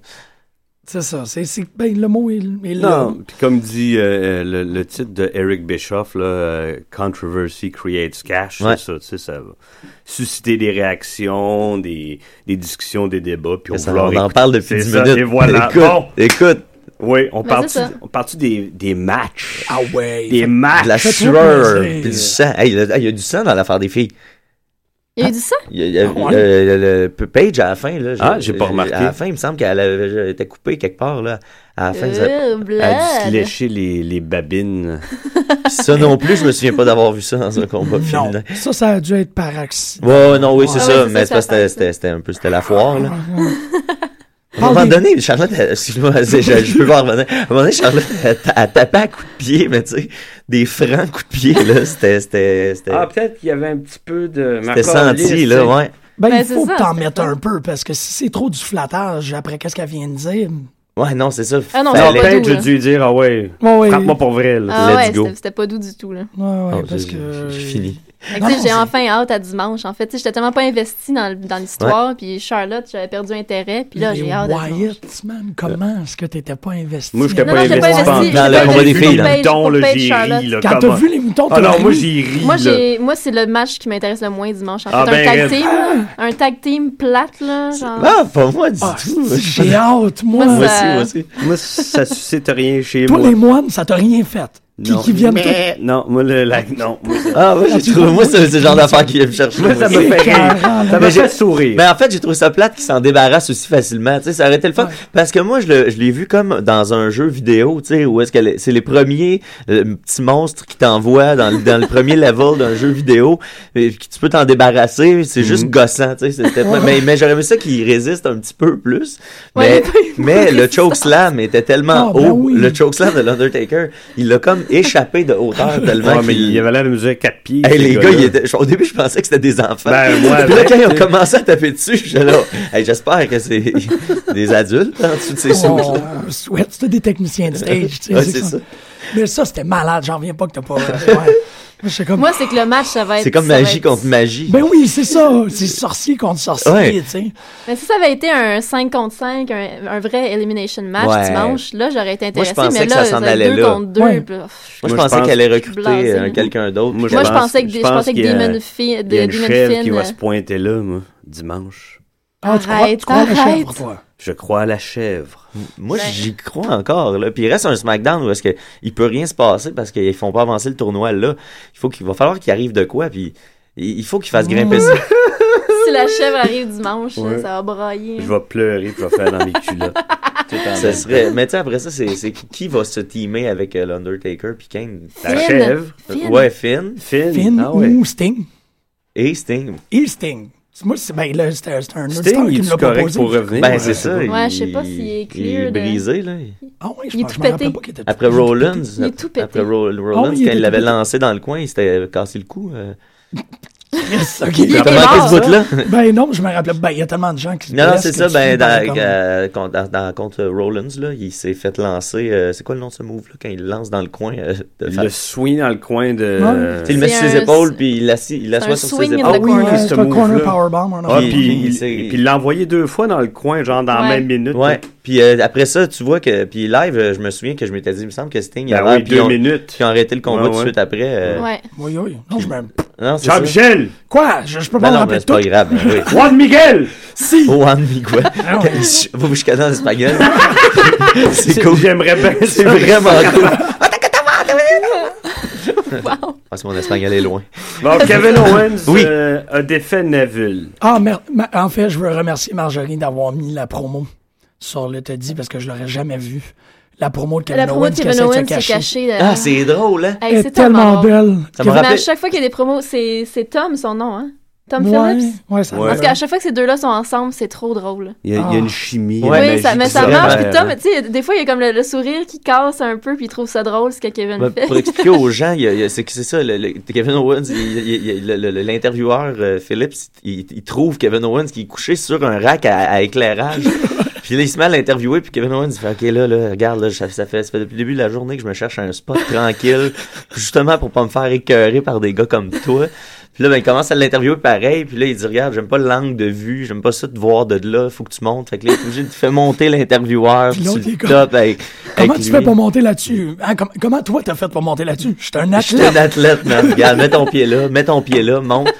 C'est ça. C'est, c'est- ben, le mot est, est là. Non, puis comme dit euh, le, le titre de Eric Bischoff, là, euh, Controversy creates cash, Ouais. c'est ça, tu sais, ça va susciter des réactions, des, des discussions, des débats, puis on, Ça, en parle depuis c'est 10 ça, minutes. Et voilà. Écoute, bon, écoute, oui, on ça. on parle-tu des, des matchs? Ah ouais. Des matchs! de la sueur, puis du sang. Hey, il y a- il y a du sang dans l'affaire des filles. Il y a eu du sang? Il y a, il y a- Ah ouais? euh, le Page à la fin là. Ah, j'ai pas remarqué. À la fin, il me semble qu'elle avait été coupée quelque part là. À la fin, ça, Euh, Elle a dû se lécher les, les babines. (laughs) ça non plus, je me souviens pas d'avoir vu ça dans un combat Non, féminin. ça, ça a dû être par accident. Ouais, ouais, non, oui, c'est Ah ça, ouais, mais ça, c'est parce ça que fait c'était- un peu, c'était la foire, là. À un moment donné, Charlotte, excuse-moi, je, je peux pas revenir. À un moment donné, Charlotte, elle, elle tapait à coups de pied, mais tu sais, des francs coups de pied, là, (laughs) c'était, c'était, c'était, Ah, peut-être qu'il y avait un petit peu de... c'était senti, là, ouais. Ben, Ben, il faut que t'en mettes un peu, parce que si c'est trop du flattage après qu'est-ce qu'elle vient de dire? Ouais, non, c'est ça. Ah non, c'est peut-être doux, j'ai dû lui dire, ah ouais, Ouais, ouais. frappe-moi pour vrai, là. Ah Let's ouais, go. c'était- c'était pas doux du tout, là. Ouais, ouais, Oh, parce j'ai- que. j'ai fini. J'ai enfin hâte à dimanche. En fait, j'étais tellement pas investie dans, dans l'histoire, puis Charlotte, j'avais perdu intérêt, puis là, j'ai hâte à. Wyatt, man, comment est-ce que t'étais pas investi? Moi, j'étais Non, pas investi investi. Dans J'ai le combat des investi filles, là. Là, Paige j'ai ri, là. Quand t'as vu les moutons, Ah t'as non, ri. moi, j'ai ri, Moi, c'est le match qui m'intéresse le moins dimanche. En fait, Ah, un ben, tag team, un tag team plate, là, genre. Ah, pas moi du Ah, tout. j'ai hâte, moi. Moi, aussi, moi aussi. Moi, ça suscite rien chez Toi, moi. les moines, ça t'a rien fait. Qui, Non. qui viennent Mais- Non, moi, le, la, non. Moi, ça- Ah, (laughs) moi, j'ai trouvé, moi, c'est le genre d'affaire qui vient me chercher. Moi, ça me fait rire. Ça Mais j'ai- fait sourire. Mais en fait, j'ai trouvé ça plate qu'il s'en débarrasse aussi facilement. Tu sais, ça aurait été le fun. Parce que moi, je le- je l'ai vu comme dans un jeu vidéo, tu sais, où est-ce que c'est les premiers euh, petits monstres qui t'envoient dans, le- dans le premier level d'un jeu vidéo, et que tu peux t'en débarrasser. C'est juste gossant, tu sais. pas- Mais, mais j'aurais aimé ça qu'il résiste un petit peu plus. Ouais, Mais, est pas- mais le chokeslam était tellement Ah, ben haut. oui. Le chokeslam de l'Undertaker, il l'a comme échappé de hauteur tellement Ouais, mais qu'il- il avait l'air de mesurer 4 pieds. Hey, les gars, gars-là. ils étaient- au début, je pensais que c'était des enfants. Ben, moi, Puis là, quand ils ont commencé à taper dessus, j'étais là, hey, j'espère que c'est (laughs) des adultes en dessous de ces Oh, euh, Sweat, c'était des techniciens de stage. tu sais, Ouais, c'est ça. Mais ça, c'était malade. J'en reviens pas que t'as pas. euh, (laughs) ouais. Comme. Moi, c'est que le match, ça va être. C'est comme magie être- contre magie. Ben oui, c'est ça. C'est sorcier contre sorcier, Ouais. tu sais. Mais si ça avait été un 5 contre 5, un, un vrai elimination match Ouais. dimanche, là, j'aurais été Moi, je intéressée. pensais mais que là, ça s'en allait deux là. contre deux. Ouais. puis, pff, Moi, je Moi, je pensais pense- qu'elle allait recruter euh, quelqu'un d'autre. Moi, Moi, je pense- pensais que, je je pense pensais que qu'il y a- Damon, Fi- Il y a de, une Demon chèvre Finn. qui va euh, se pointer là, moi, dimanche. Ah, tu crois, Arrête, tu crois à la arrête. chèvre, toi? Je crois à la chèvre. Moi, Ouais. j'y crois encore. Là. Puis il reste un SmackDown où est-ce que il peut rien se passer parce qu'ils font pas avancer le tournoi là. Il faut qu'il va falloir qu'il arrive de quoi. Puis il faut qu'il fasse grimper ça. (laughs) Si la chèvre arrive dimanche, Ouais. ça va brailler. Je vais pleurer puis je vais faire dans mes (laughs) culottes. Ça serait. Mais tu sais, après ça, c'est qui va se teamer avec euh, l'Undertaker puis Kane? La Finn. chèvre? Finn. Ouais, Finn Finn. Finn Ah ouais. ou Sting? et Sting. Et Sting. Moi, c'est ben, là, c'était un Sting, il est l'a correct proposé. pour revenir? Ben c'est ça. Ouais, je sais pas s'il est Il clear est de- brisé là. Ah oui, je Il est pense- pas était Après il Rollins, Il est tout pété. après Ro- Rollins, il quand il l'avait lancé dans le coin, il s'était cassé le cou. (laughs) Yes, ok. Il était manqué mort, ce bout-là? Ben non, je me rappelle. Ben, il y a tellement de gens qui se Non, non, c'est ça. Ben, dans, euh, contre, dans, dans- contre Rollins, là, il s'est fait lancer. euh, c'est quoi le nom de ce move-là quand il le lance dans le coin euh, de Il face? le swing dans le coin de. Ouais. Il le met sur ses épaules, puis il l'assoit sur ses épaules. Ah oui, corner. oui, c'est ce un corner move-là. powerbomb. un Ah. Puis- puis il il, s'est- et puis il l'a envoyé deux fois dans le coin, genre dans Ouais. la même minute. Ouais. Puis euh, après ça, tu vois que. Puis live, euh, je me souviens que je m'étais dit, il me semble que Sting, il Ben avait oui, puis deux on- minutes. Puis arrêté le combat Ouais, tout de suite après. euh, Ouais. Oui, oui. Non, je me. Non, ça. Jean-Michel! Quoi? Je, je peux pas Ben me non, rappeler c'est pas tout. grave. ben oui. (laughs) Juan Miguel! Si! Juan Miguel. Ah. Vous vous chicanez en espagnol? (laughs) c'est cool. J'aimerais bien C'est vraiment cool. Wow. Parce que mon espagnol est loin. Bon, Kevin (laughs) Owens Oui. euh, a défait Neville. Ah, mer- ma- en fait, je veux remercier Marjorie d'avoir mis la promo sur le Teddy parce que je l'aurais jamais vu. La promo de Kevin La promo Owens de Kevin se Owens s'est cachée. Ah, c'est drôle, hein? Hey, Elle est c'est tellement belle. Ça me Kevin- Mais à chaque fois qu'il y a des promos, c'est c'est Tom son nom, hein? Tom Ouais, Phillips? ouais, ça Ouais. Parce qu'à chaque fois que ces deux-là sont ensemble, c'est trop drôle. Il y a, il y a une chimie. Ouais, une oui, ça, mais ça marche. Puis Tom, tu sais, des fois, il y a comme le, le sourire qui casse un peu, puis il trouve ça drôle, ce que Kevin Ben, fait. pour expliquer aux (laughs) gens, il y a- il y a- c'est que c'est ça, le, le- Kevin Owens, il- il- il- le- le- l'intervieweur euh, Phillips, il, il trouve Kevin Owens qui est couché sur un rack à, à éclairage. (laughs) puis là, il se met à l'interviewer, puis Kevin Owens, fait, OK, là, là, regarde, là, ça, ça fait, ça fait depuis le début de la journée que je me cherche un spot tranquille, (laughs) justement pour pas me faire écœurer par des gars comme toi. Puis là, ben, il commence à l'interviewer pareil, puis là, il dit, regarde, j'aime pas l'angle de vue, j'aime pas ça de voir de là, faut que tu montes. Fait que là, il est obligé de faire monter l'intervieweur, Puis l'autre, il topes avec, Comment avec tu lui. fais pour monter là-dessus? Hein, com- comment toi t'as fait pour monter là-dessus? Je suis un Je suis athlète. un athlète, man. Regarde, mets ton pied là, mets ton pied là, monte.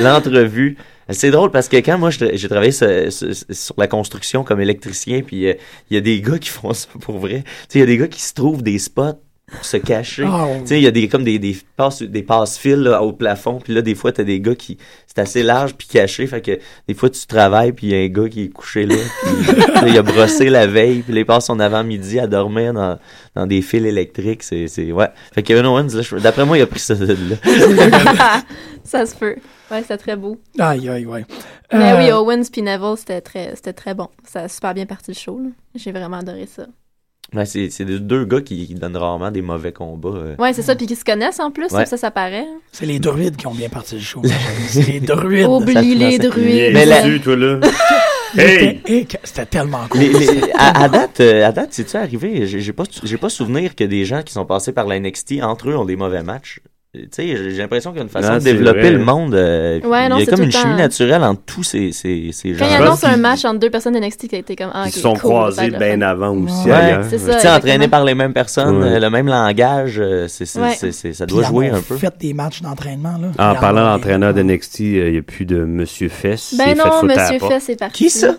L'entrevue. C'est drôle parce que quand moi je- j'ai travaillé sur, sur- sur la construction comme électricien, puis euh, il y a des gars qui font ça pour vrai. Tu sais, il y a des gars qui se trouvent des spots pour se cacher. Ah, Tu sais, il y a des comme des des passes des passe-fils là, au plafond, puis là des fois t'as des gars qui c'est assez large puis caché, fait que des fois tu travailles puis il y a un gars qui est couché là, (laughs) puis il a brossé la veille, puis là, il passe son avant-midi à dormir dans dans des fils électriques, c'est c'est ouais. Fait que Kevin Owens là, je- d'après moi il a pris ça de là. (laughs) ça se peut. Ouais, c'est très beau. Aïe, aïe, ouais. Mais Euh, oui, Owens puis Neville, c'était très, c'était très bon. Ça a super bien parti le show. là. J'ai vraiment adoré ça. Ouais, c'est c'est deux gars qui, qui donnent rarement des mauvais combats. euh. Ouais, c'est ça. Puis qui se connaissent en plus, Ouais. ça, ça paraît. C'est les druides qui ont bien parti le show. (laughs) C'est les druides. Oublie les Il est druides. Mais dessus, toi, là. (laughs) C'était éc- C'était tellement cool. Les- les- à, à date, euh, à date, c'est-tu arrivé? J'ai j'ai pas, j'ai pas souvenir que des gens qui sont passés par la NXT, entre eux, ont des mauvais matchs. Tu sais, j'ai l'impression qu'il y a une façon Non, de développer vrai. le monde. euh, Ouais, non, il y a c'est comme une chimie naturelle entre tous ces, ces, ces gens. Quand il Je annonce pense un match entre deux personnes NXT qui a été comme. Ah, Ils ok, se sont cool, croisés être bien avant aussi Ouais, ailleurs. c'est Tu ça. sais, entraînés par les mêmes personnes, Ouais. le même langage, euh, c'est, ça doit ils jouer en un peu. fait des matchs d'entraînement. là. En Ils parlant d'entraîneur de NXT, euh, il n'y a plus de Monsieur Fess. Ben non, Monsieur. Fess est parti. Qui ça?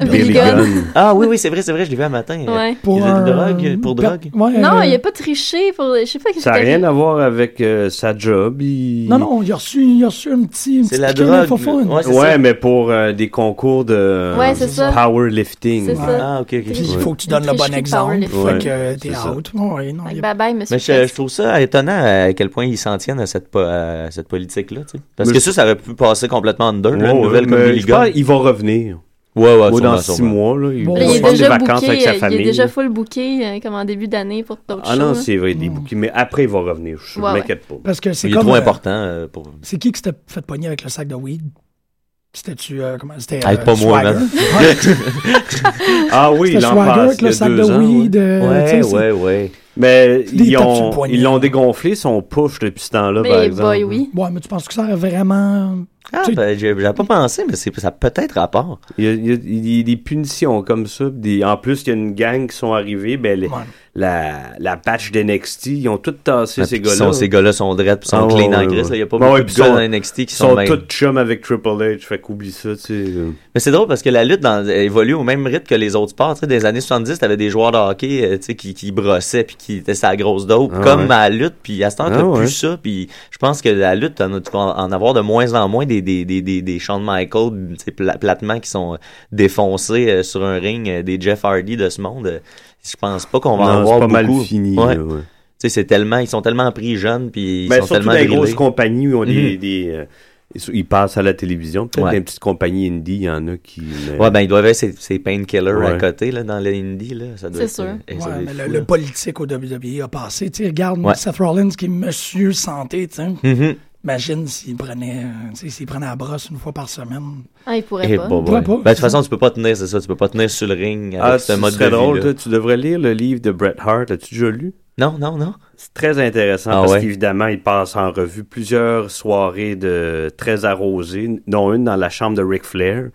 Billy Gunn. Ah oui, oui, c'est vrai, c'est vrai, je l'ai vu un matin. Ouais. Pour, il un- drogue, pour per- drogue. Ouais, Non, euh, il a pas triché pour. Je sais pas. Ça n'a rien à voir avec euh, sa job. il- Non, non, il a reçu, il a reçu un petit. une C'est la drogue. Ouais, mais pour euh, des concours de Ouais, c'est ça. powerlifting. C'est ça. Ah, ok, ok. Puis il Ouais. faut que tu donnes le bon exemple. Fait que euh, t'es out. Ouais, non, Bye bye, monsieur. Mais je, trouve ça étonnant à quel point ils s'en tiennent à cette, cette politique-là. Parce que ça, ça aurait pu passer complètement under. une nouvelle comme mais Billy Gunn. qu'il va revenir. Ouais, ouais, Ou sûrement, dans six sûrement. mois, là, il Bon, il est prendre des déjà vacances booké, avec sa euh, il famille. est déjà full booké euh, comme en début d'année pour d'autres Ah non, shows, c'est vrai, des bouquets. Mais après, il va revenir. Je Ouais, ne m'inquiète pas. Parce que c'est Il est comme. trop euh, important euh, pour. C'est qui qui s'était fait pogner avec le sac de weed? C'était-tu. euh, comment C'était. Ah, euh, pas moi. Ouais. (laughs) Ah oui, l'an Swagger passé, avec il le a sac de ans, weed. ouais. euh, Ouais, ouais, ouais. Mais ils ont, ils l'ont dégonflé son push depuis ce temps-là, par Mais exemple. oui. Ouais, mais tu penses que ça aurait vraiment. Ah, ben, j'ai j'avais pas pensé, mais c'est- ça a peut-être rapport. Il y, a, il y a- il y a des punitions comme ça. Des, en plus, il y a une gang qui sont arrivés. Ben, les- Ouais. La, la patch d'NXT, ils ont tout tassé Ah, ces gars-là. sont- Ces gars-là sont puis sont Ah, clean ouais, en gris. Il y a pas beaucoup ouais, de gars sont- dans NXT qui Ils sont, sont même- tous chums avec Triple H. Fait qu'oublie ça, tu sais. Mais c'est drôle parce que la lutte dans, évolue au même rythme que les autres sports. Tu sais, des années 70, t'avais des joueurs de hockey euh, tu sais, qui, qui brossaient puis qui étaient sa grosse dope, Ah, comme ouais. à la lutte. Puis à ce temps, t'as Ah, plus ça. Puis je pense que la lutte, vas en avoir de moins en moins des, des, des, des, des Shawn Michaels tu sais, pla- platement qui sont euh, défoncés euh, sur un ring, euh, des Jeff Hardy de ce monde. Euh, Je pense pas qu'on va en Non, c'est pas mal beaucoup. fini. Ouais. là, ouais. Tu sais, c'est tellement, ils sont tellement pris jeunes puis ils Ben, sont surtout tellement les grosses compagnies où des. Mhm. des, euh, ils- passent à la télévision. Peut-être Ouais. dans les petites compagnies indie, il y en a qui. Ouais, ben, ils doivent avoir ces, ces painkillers à côté, là, dans doit C'est être, sûr. euh, Ouais, mais le, politique au WWE a passé. Tu sais, regarde Ouais. Seth Rollins qui est monsieur santé, tu sais. Imagine s'il prenait, euh, s'il prenait la brosse une fois par semaine. Ah, il pourrait Eh, pas. bah, pourrait ouais. pas, Ben, de toute façon, tu peux pas tenir, c'est ça, tu peux pas tenir sur le ring avec Ah, ce mode de drôle, vie, là. toi, tu devrais lire le livre de Bret Hart. As-tu déjà lu? Non, non, non. C'est très intéressant Ah parce ouais? qu'évidemment, il passe en revue plusieurs soirées de très arrosées, dont une dans la chambre de Ric Flair.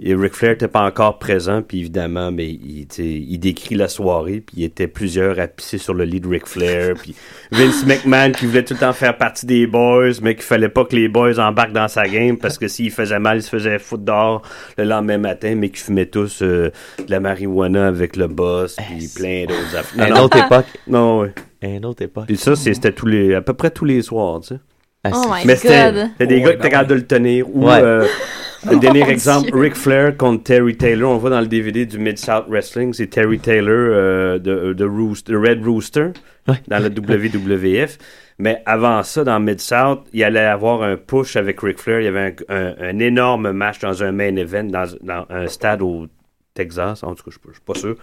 Et Ric Flair n'était pas encore présent, puis évidemment, mais il, décrit la soirée, puis il était plusieurs à pisser sur le lit de Ric Flair, puis Vince (laughs) McMahon qui voulait tout le temps faire partie des boys, mais qu'il fallait pas que les boys embarquent dans sa game, parce que s'il faisait mal, il se faisait foutre dehors le lendemain matin, mais qu'ils fumaient tous euh, de la marijuana avec le boss, puis plein d'autres affaires. Une autre époque. Non, ouais. Une autre époque. Puis ça, c'était tous les, à peu près tous les soirs, tu sais. Ah, Oh my Mais c'était god. c'était des gars qui étaient capables de le tenir. Ou, Ouais. euh, le dernier Mon exemple, Dieu. Ric Flair contre Terry Taylor. On le voit dans le DVD du Mid-South Wrestling. C'est Terry Taylor euh, de, de Red Rooster Ouais. dans le WWF. Mais avant ça, dans Mid-South, il allait avoir un push avec Ric Flair. Il y avait un, un- un énorme match dans un main event dans, dans un stade au Texas. En tout cas, je ne suis pas sûr.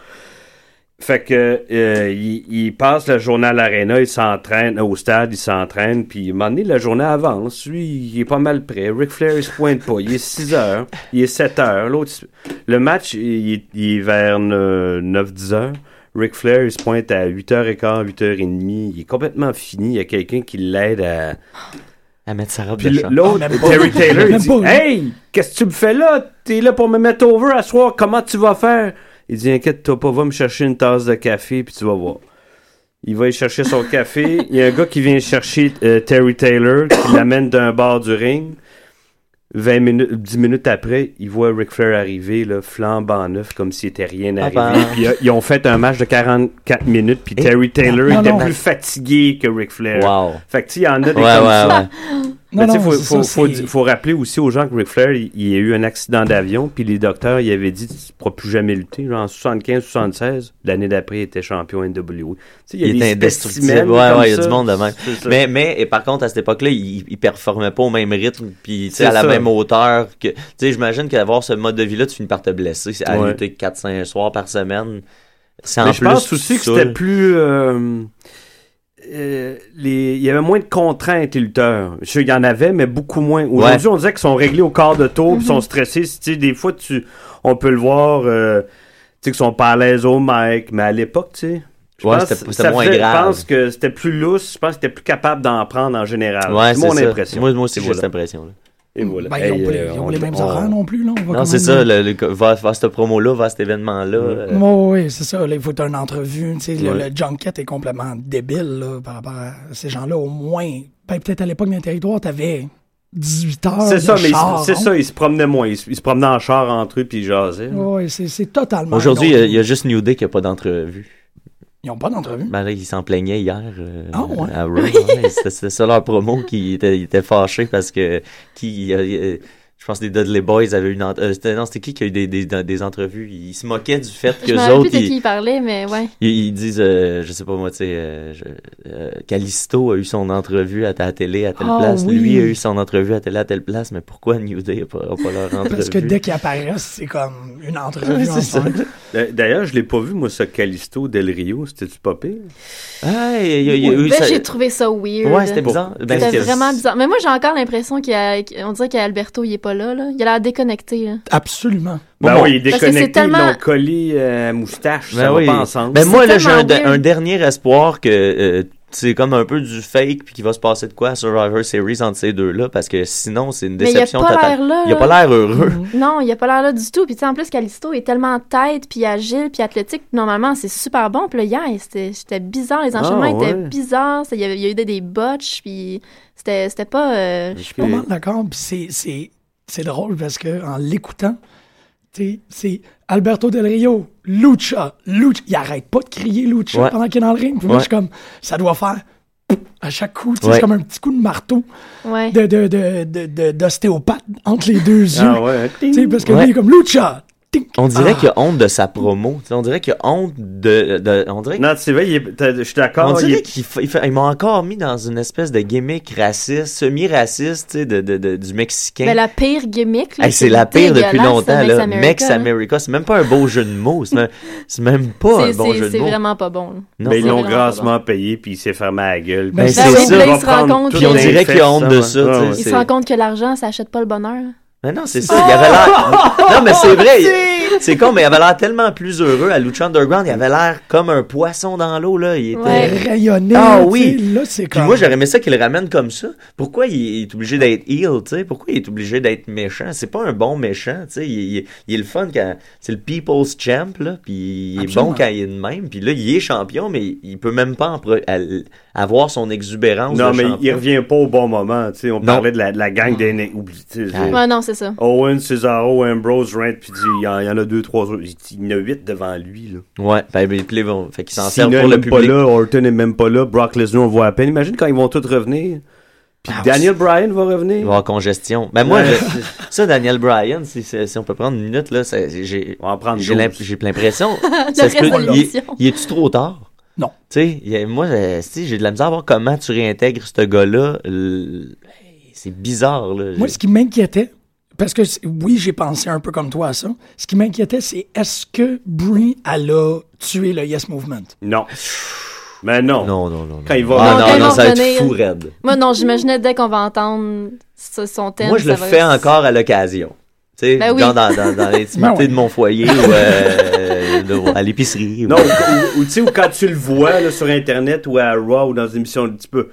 Fait que euh, il, il passe la journée à l'aréna, il s'entraîne au stade, il s'entraîne, puis à un moment donné, la journée avance. Lui, il est pas mal prêt. Ric Flair, il se pointe pas. Il est 6 (laughs) heures, il est 7 heures. L'autre, le match, il, est- il est vers 9-10 heures. Ric Flair, il se pointe à 8h15, 8h30. Il est complètement fini. Il y a quelqu'un qui l'aide à. À mettre sa robe Puis de chambre. l'autre, Ah. Terry Taylor, il dit. Hey, qu'est-ce que tu me fais là? T'es là pour me mettre over à soir. Comment tu vas faire? Il dit Inquiète-toi pas, va me chercher une tasse de café, puis tu vas voir. Il va y chercher son café. Il y a un gars qui vient chercher euh, Terry Taylor, qui l'amène d'un bord du ring. 20 minutes, 10 minutes après, il voit Ric Flair arriver, là, flambant neuf, comme s'il était rien Ah arrivé. ben. Puis euh, ils ont fait un match de 44 minutes, puis Et- Terry Taylor Non, était non. plus fatigué que Ric Flair. Wow. Fait que, il y en a des Ouais, comme ouais, ça. ouais. (laughs) Mais Non, tu sais, non, faut, faut, faut, faut rappeler aussi aux gens que Ric Flair, il, il a eu un accident d'avion, puis les docteurs, il avait dit, tu ne pourras plus jamais lutter. Genre en 75-76, l'année d'après, il était champion NWA. Tu sais, Il, y a est des indestructible. Ouais, ouais, il y a ça. du monde de même. Mais, mais, et par contre, à cette époque-là, il, il performait pas au même rythme, puis, à la ça. même hauteur que, tu sais, j'imagine qu'avoir ce mode de vie-là, tu finis par te blesser. À Ouais. lutter 4-5 soirs par semaine. C'est en Mais je plus pense aussi que c'était plus... euh, euh, les, il y avait moins de contraintes, les lutteurs. Je sais, il y en avait, mais beaucoup moins. Aujourd'hui, on disait qu'ils sont réglés au quart de tour, puis sont stressés. Tu sais, des fois, tu, on peut le voir, euh, tu sais, qu'ils sont pas à l'aise au mic, mais à l'époque, tu sais... je Ouais, pense c'était- que c'était ça moins faisait- grave. Je pense que c'était plus lousse. Je pense que c'était plus capable d'en prendre en général. Ouais, c'est c'est mon ça. impression. Moi, moi aussi, j'ai cette impression-là. Et voilà. Ben, ils ont Hey, pas les, euh, ils ont on- les mêmes on- horaires non plus. Là. On va Non, c'est ça, le, le- va, va cette promo-là, va cet événement-là. euh, Oui, c'est ça. Là, il faut une entrevue. Le- junket est complètement débile là, par rapport à ces gens-là. Au moins, ben, peut-être à l'époque d'un territoire, tu avais 18 heures. C'est ça, mais c'est hein? ça, ils se promenaient moins. Ils se, ils se promenaient en char entre eux, puis ils jasaient. Ouais, c'est totalement. Aujourd'hui, il y, y a juste New Day qui a pas d'entrevue. Ils n'ont pas d'entrevue. Ben là, ils s'en plaignaient hier euh, Ah, ouais? à Raw. (laughs) Ouais, C'était ça leur promo qui était, ils étaient fâchés parce que qui, euh, euh, je pense que les Dudley Boys avaient une euh, c'était non c'était qui qui a eu des, des, des entrevues? Ils se moquaient du fait que les autres plus de qui ils, il parlait, mais ouais. ils, ils disent euh, je sais pas moi tu sais euh, euh, Callisto a eu son entrevue à ta télé à telle Ah, place oui. lui a eu son entrevue à telle à telle place mais pourquoi New Day a pas, a pas leur (laughs) entrevue? Parce que dès qu'ils apparaissent, c'est comme une entrevue Ouais, (laughs) D'ailleurs, je l'ai pas vu, moi, ce Calisto Del Rio. C'était-tu pas pire? ah il y a- il y a- il y a eu Ben, ça- j'ai trouvé ça weird. ouais c'était bizarre Ben, C'était c'était- vraiment bizarre. Mais moi, j'ai encore l'impression qu'on dirait qu'Alberto, il est pas là, là. Il a l'air déconnecté, là. Absolument. Ben Bon, oui, il est déconnecté, tellement- ils l'ont collé euh, à moustache. Ben ça oui. va pas ensemble. Ben moi, là, j'ai un, dernier espoir que euh, c'est comme un peu du fake puis qu'il va se passer de quoi à Survivor Series entre ces deux-là parce que sinon, c'est une Mais il a déception pas totale. l'air là, Il a pas là. l'air heureux. (laughs) Non, il a pas l'air là du tout. Puis tu sais, en plus, Calisto est tellement tête, puis agile, puis athlétique. Normalement, c'est super bon. Puis là, hier, c'était c'était bizarre. Les enchaînements Ah, étaient ouais. bizarres. Il y, avait- il y a eu des, des botches, puis c'était c'était pas... euh, Je suis pas mal d'accord. Puis c'est- c'est drôle parce que en l'écoutant, c'est Alberto Del Rio, Lucha, Lucha. Il arrête pas de crier Lucha Ouais. pendant qu'il est dans le ring. Puis moi, Ouais. je suis comme, ça doit faire à chaque coup. Ouais. C'est comme un petit coup de marteau Ouais. de de- de- de- de- d'ostéopathe entre les deux yeux. Ah sais, parce que Ouais. lui, il est comme Lucha. On dirait Ah. qu'il a honte de sa promo. On dirait qu'il a honte de, de- on dirait Non, c'est vrai, il je suis d'accord. On il dirait fa- ils m'ont encore mis dans une espèce de gimmick raciste, semi-raciste, tu sais, de, de, de- du Mexicain. Mais la pire gimmick, là, Hey, c'est la pire depuis longtemps, là. Mex. America. C'est même pas un beau jeu de mots. C'est même, c'est même pas un C'est- bon c'est- jeu de C'est mots. vraiment pas bon. là. Non. Ben, ils c'est l'ont grassement payé, puis il s'est fermé à la gueule. Ben, Puis c'est ça, ça. Puis il on dirait qu'il a honte de ça. Il C'est- se rend compte que l'argent, ça achète pas le bonheur. Mais non, c'est ça. Il avait l'air. Non, mais c'est vrai. (laughs) C'est con, mais il avait l'air tellement plus heureux à Lucha Underground. Il avait l'air comme un poisson dans l'eau, là. Il était. Ouais. Rayonné. Ah oui. Là, c'est Puis moi, j'aurais aimé ça qu'il le ramène comme ça. Pourquoi il est obligé d'être heel, tu sais? Pourquoi il est obligé d'être méchant? C'est pas un bon méchant, tu sais. Il, il- il est le fun quand... C'est le People's Champ, là. Puis il est Absolument. bon quand il est de même. Puis là, il est champion, mais il peut même pas en pro- al- avoir son exubérance Non, de mais champion. il revient pas au bon moment. Tu sais, on Non. parlait de la, de la gang des. Sais, Ouais. Ouais, non, c'est ça. Owen, Cesaro, Ambrose, Rand, puis il y, en il y en a deux, trois autres. Il y en a huit devant lui. Là. Ouais, ben, ben, là, bon, fait qu'il s'en sert Cena pour est le même pas public. là, Orton est même pas là, Brock Lesnar, on voit à peine. Imagine quand ils vont tous revenir. Puis Ah, Daniel Bryan va revenir. Il va y avoir congestion. Ben moi, Ouais. je- ça, Daniel Bryan, si, si- si on peut prendre une minute, là, j'ai On va en prendre j'ai 12. l'imp- j'ai l'impression... (laughs) Il, est-tu trop tard? Non. Tu sais, moi, euh, si, j'ai de la misère à voir comment tu réintègres ce gars-là. Le- C'est bizarre, là. Moi, ce qui m'inquiétait, parce que oui, j'ai pensé un peu comme toi à ça, ce qui m'inquiétait, c'est est-ce que Brie, elle a tué le Yes Movement? Non. Mais non. Non, non, non. Quand il va- Ah Non, non, ça va être revenir. fou raide. Moi, non, j'imaginais dès qu'on va entendre ce- son thème. Moi, je ça le va- fais encore à l'occasion. Tu sais, Ben oui. dans, dans, dans l'intimité (laughs) Ben de mon foyer ou euh, de- à l'épicerie. Non, ou, ou- ou tu sais, ou quand tu le vois là, sur Internet ou à Raw ou dans une émission un petit peu,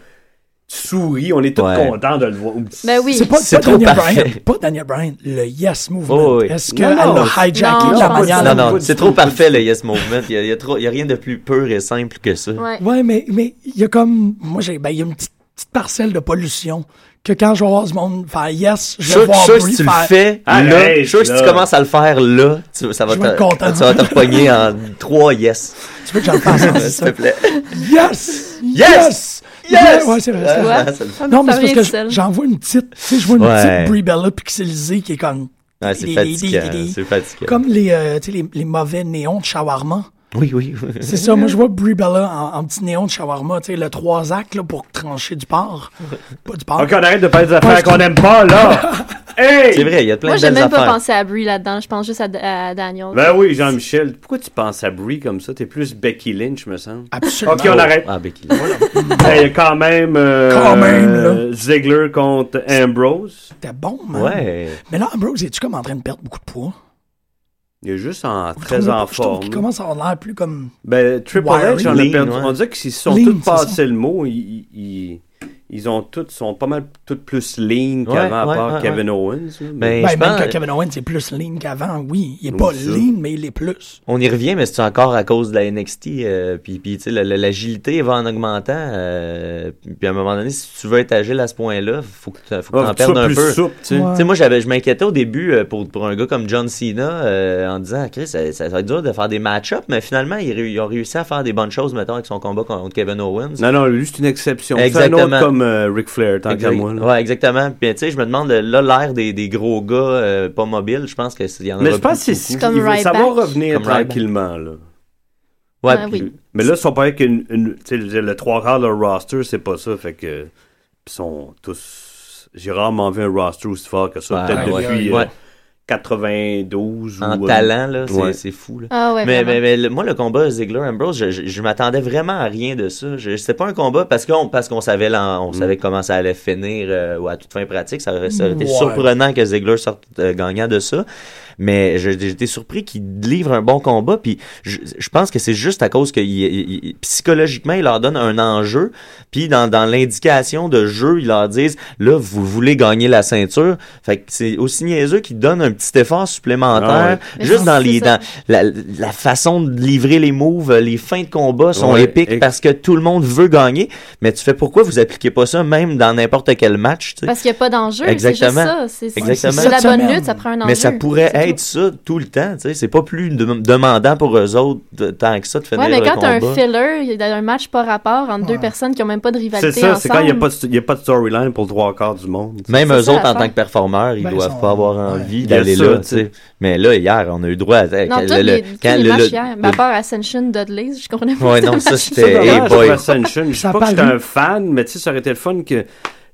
souris, on est tous Ouais. contents de le voir. Ou- Ben oui. C'est pas, C'est pas trop Daniel parfait. Bryan, pas Daniel Bryan, le Yes Movement. Oh, oui. Est-ce qu'elle non. a hijacké Non, la manière. Non, non, c'est trop parfait le Yes Movement. Il y a, il y a trop, il y a rien de plus pur et simple que ça. Ouais. Ouais, mais mais il y a comme moi j'ai ben il y a une petite, petite parcelle de pollution que quand je vais voir ce monde faire yes, je vais voir je suis sûr que Brie si tu le faire fais Arrête, là, je suis sûr que si là. tu commences à le faire là, tu- ça va Je te, content. ça va te repogner en (laughs) trois yes. Tu veux que je le fasse (laughs) S'il te plaît. Yes! Yes! Yes! Ouais, c'est vrai. c'est Ouais, vrai. Non, mais c'est parce que j'en vois une petite, tu sais, je vois une Ouais. petite Brie Bella pixelisée qui est comme Ouais, c'est fatigant. comme les, euh, tu sais, les, les mauvais néons de shawarma. Oui, oui. oui. C'est ça, moi je vois Brie Bella en, en petit néon de shawarma, tu sais, le trois actes là, pour trancher du porc. Pas du porc. Ok, on arrête de parler des affaires qu'on aime pas, là! (laughs) hey! C'est vrai, il y a plein Moi, de j'ai belles même pas pensé à Brie là-dedans. Je pense juste à, à Daniel. Ben oui, Jean-Michel. Pourquoi tu penses à Brie comme ça? T'es plus Becky Lynch, me semble. Absolument. Ok, on arrête. Ah, Becky. Hey, Il y a quand même, euh, Quand même, là. euh, Ziggler contre Ambrose. C'était bon, man. Ouais. Mais là, Ambrose, es-tu comme en train de perdre beaucoup de poids? Il est juste en, Vous très trouvez en pas- Je trouve forme. qu'il commence à avoir l'air plus comme. Ben, Triple. H, on a perdu. ouais. On dirait qu'ils se sont Lean, tous passés le mot. Il, il, ils ont tous, sont pas mal toutes plus lean Ouais, qu'avant, à ouais, part ouais, Kevin ouais. Owens. là. Ben, Ben, je même pense- que Kevin Owens est plus lean qu'avant, oui. Il est Oui, pas ça. lean, mais il est plus. On y revient, mais c'est encore à cause de la NXT. euh, puis, puis tu sais, la- la- l'agilité va en augmentant. euh, puis à un moment donné, si tu veux être agile à ce point-là, faut que tu faut que tu perdes un plus peu. souple, tu sais. Tu sais, moi, j'avais, je m'inquiétais au début euh, pour, pour un gars comme John Cena euh, en disant, Chris, ça, ça va être dur de faire des match-ups, mais finalement, ils, ils ont réussi à faire des bonnes choses, mettons, avec son combat contre Kevin Owens. Non, non, lui, c'est une exception. Exactement. Comme euh, Ric Flair, tant qu'à moi. là. Ouais, exactement. Puis, tu sais, je me demande, là, l'air des, des gros gars euh, pas mobiles, je pense qu'il y en a Mais je pense que c'est Comme ça va revenir Comme tranquillement. Là. Ouais, Ah puis- oui. Mais là, ils sont pas avec une, le trois quarts de leur roster, c'est pas ça. Fait que ils sont tous. J'ai rarement vu un roster aussi fort que ça. Ouais, Peut-être ouais, depuis ouais. euh, 92 en ou. euh, talent, là, c'est ouais. c'est fou. Là. Ah ouais, mais, mais, mais le- moi, le combat Ziggler-Ambrose, je, je, je m'attendais vraiment à rien de ça. Je- C'était pas un combat parce qu'on parce qu'on savait, on savait comment ça allait finir euh, ou à toute fin pratique. Ça aurait, ça aurait été Ouais. surprenant que Ziggler sorte euh, gagnant de ça. Mais j'étais surpris qu'il livre un bon combat. Puis je, je pense que c'est juste à cause que il- psychologiquement, il leur donne un enjeu. Puis dans, dans l'indication de jeu, ils leur disent là, vous voulez gagner la ceinture. Fait que c'est aussi niaiseux qu'ils donnent un petit effort supplémentaire. Ah ouais. Juste dans les dans la, la façon de livrer les moves, les fins de combat sont Ouais, épiques et- parce que tout le monde veut gagner. Mais tu fais pourquoi vous appliquez pas ça même dans n'importe quel match, tu sais? Parce qu'il n'y a pas d'enjeu. Exactement. C'est juste ça. C'est- c'est- Exactement. C'est la bonne semaine. lutte, ça prend un enjeu. Mais ça pourrait C'est être ça tout le temps, tu sais. C'est pas plus de- demandant pour eux autres de- tant que ça de tout. finir Ouais, mais quand t'as un filler, il y a un match pas rapport entre deux personnes qui ont même pas de rivalité C'est ça, c'est quand il n'y a, pas de- il y a pas de storyline pour le trois quarts du monde. Même eux ça, autres, en tant que performeurs, ils Ben, ils doivent sont- pas avoir ouais. envie Il là, tu sais. Mais là, hier, on a eu droit à... Non, quand le- les, quand les le- matchs le- hier. le- Mais à part Ascension, Dudley, je comprenais pas. Ouais, non, ça, (laughs) c'était- Hey boy. Ascension. Je sais pas que j'étais un fan, mais tu sais, ça aurait été le fun que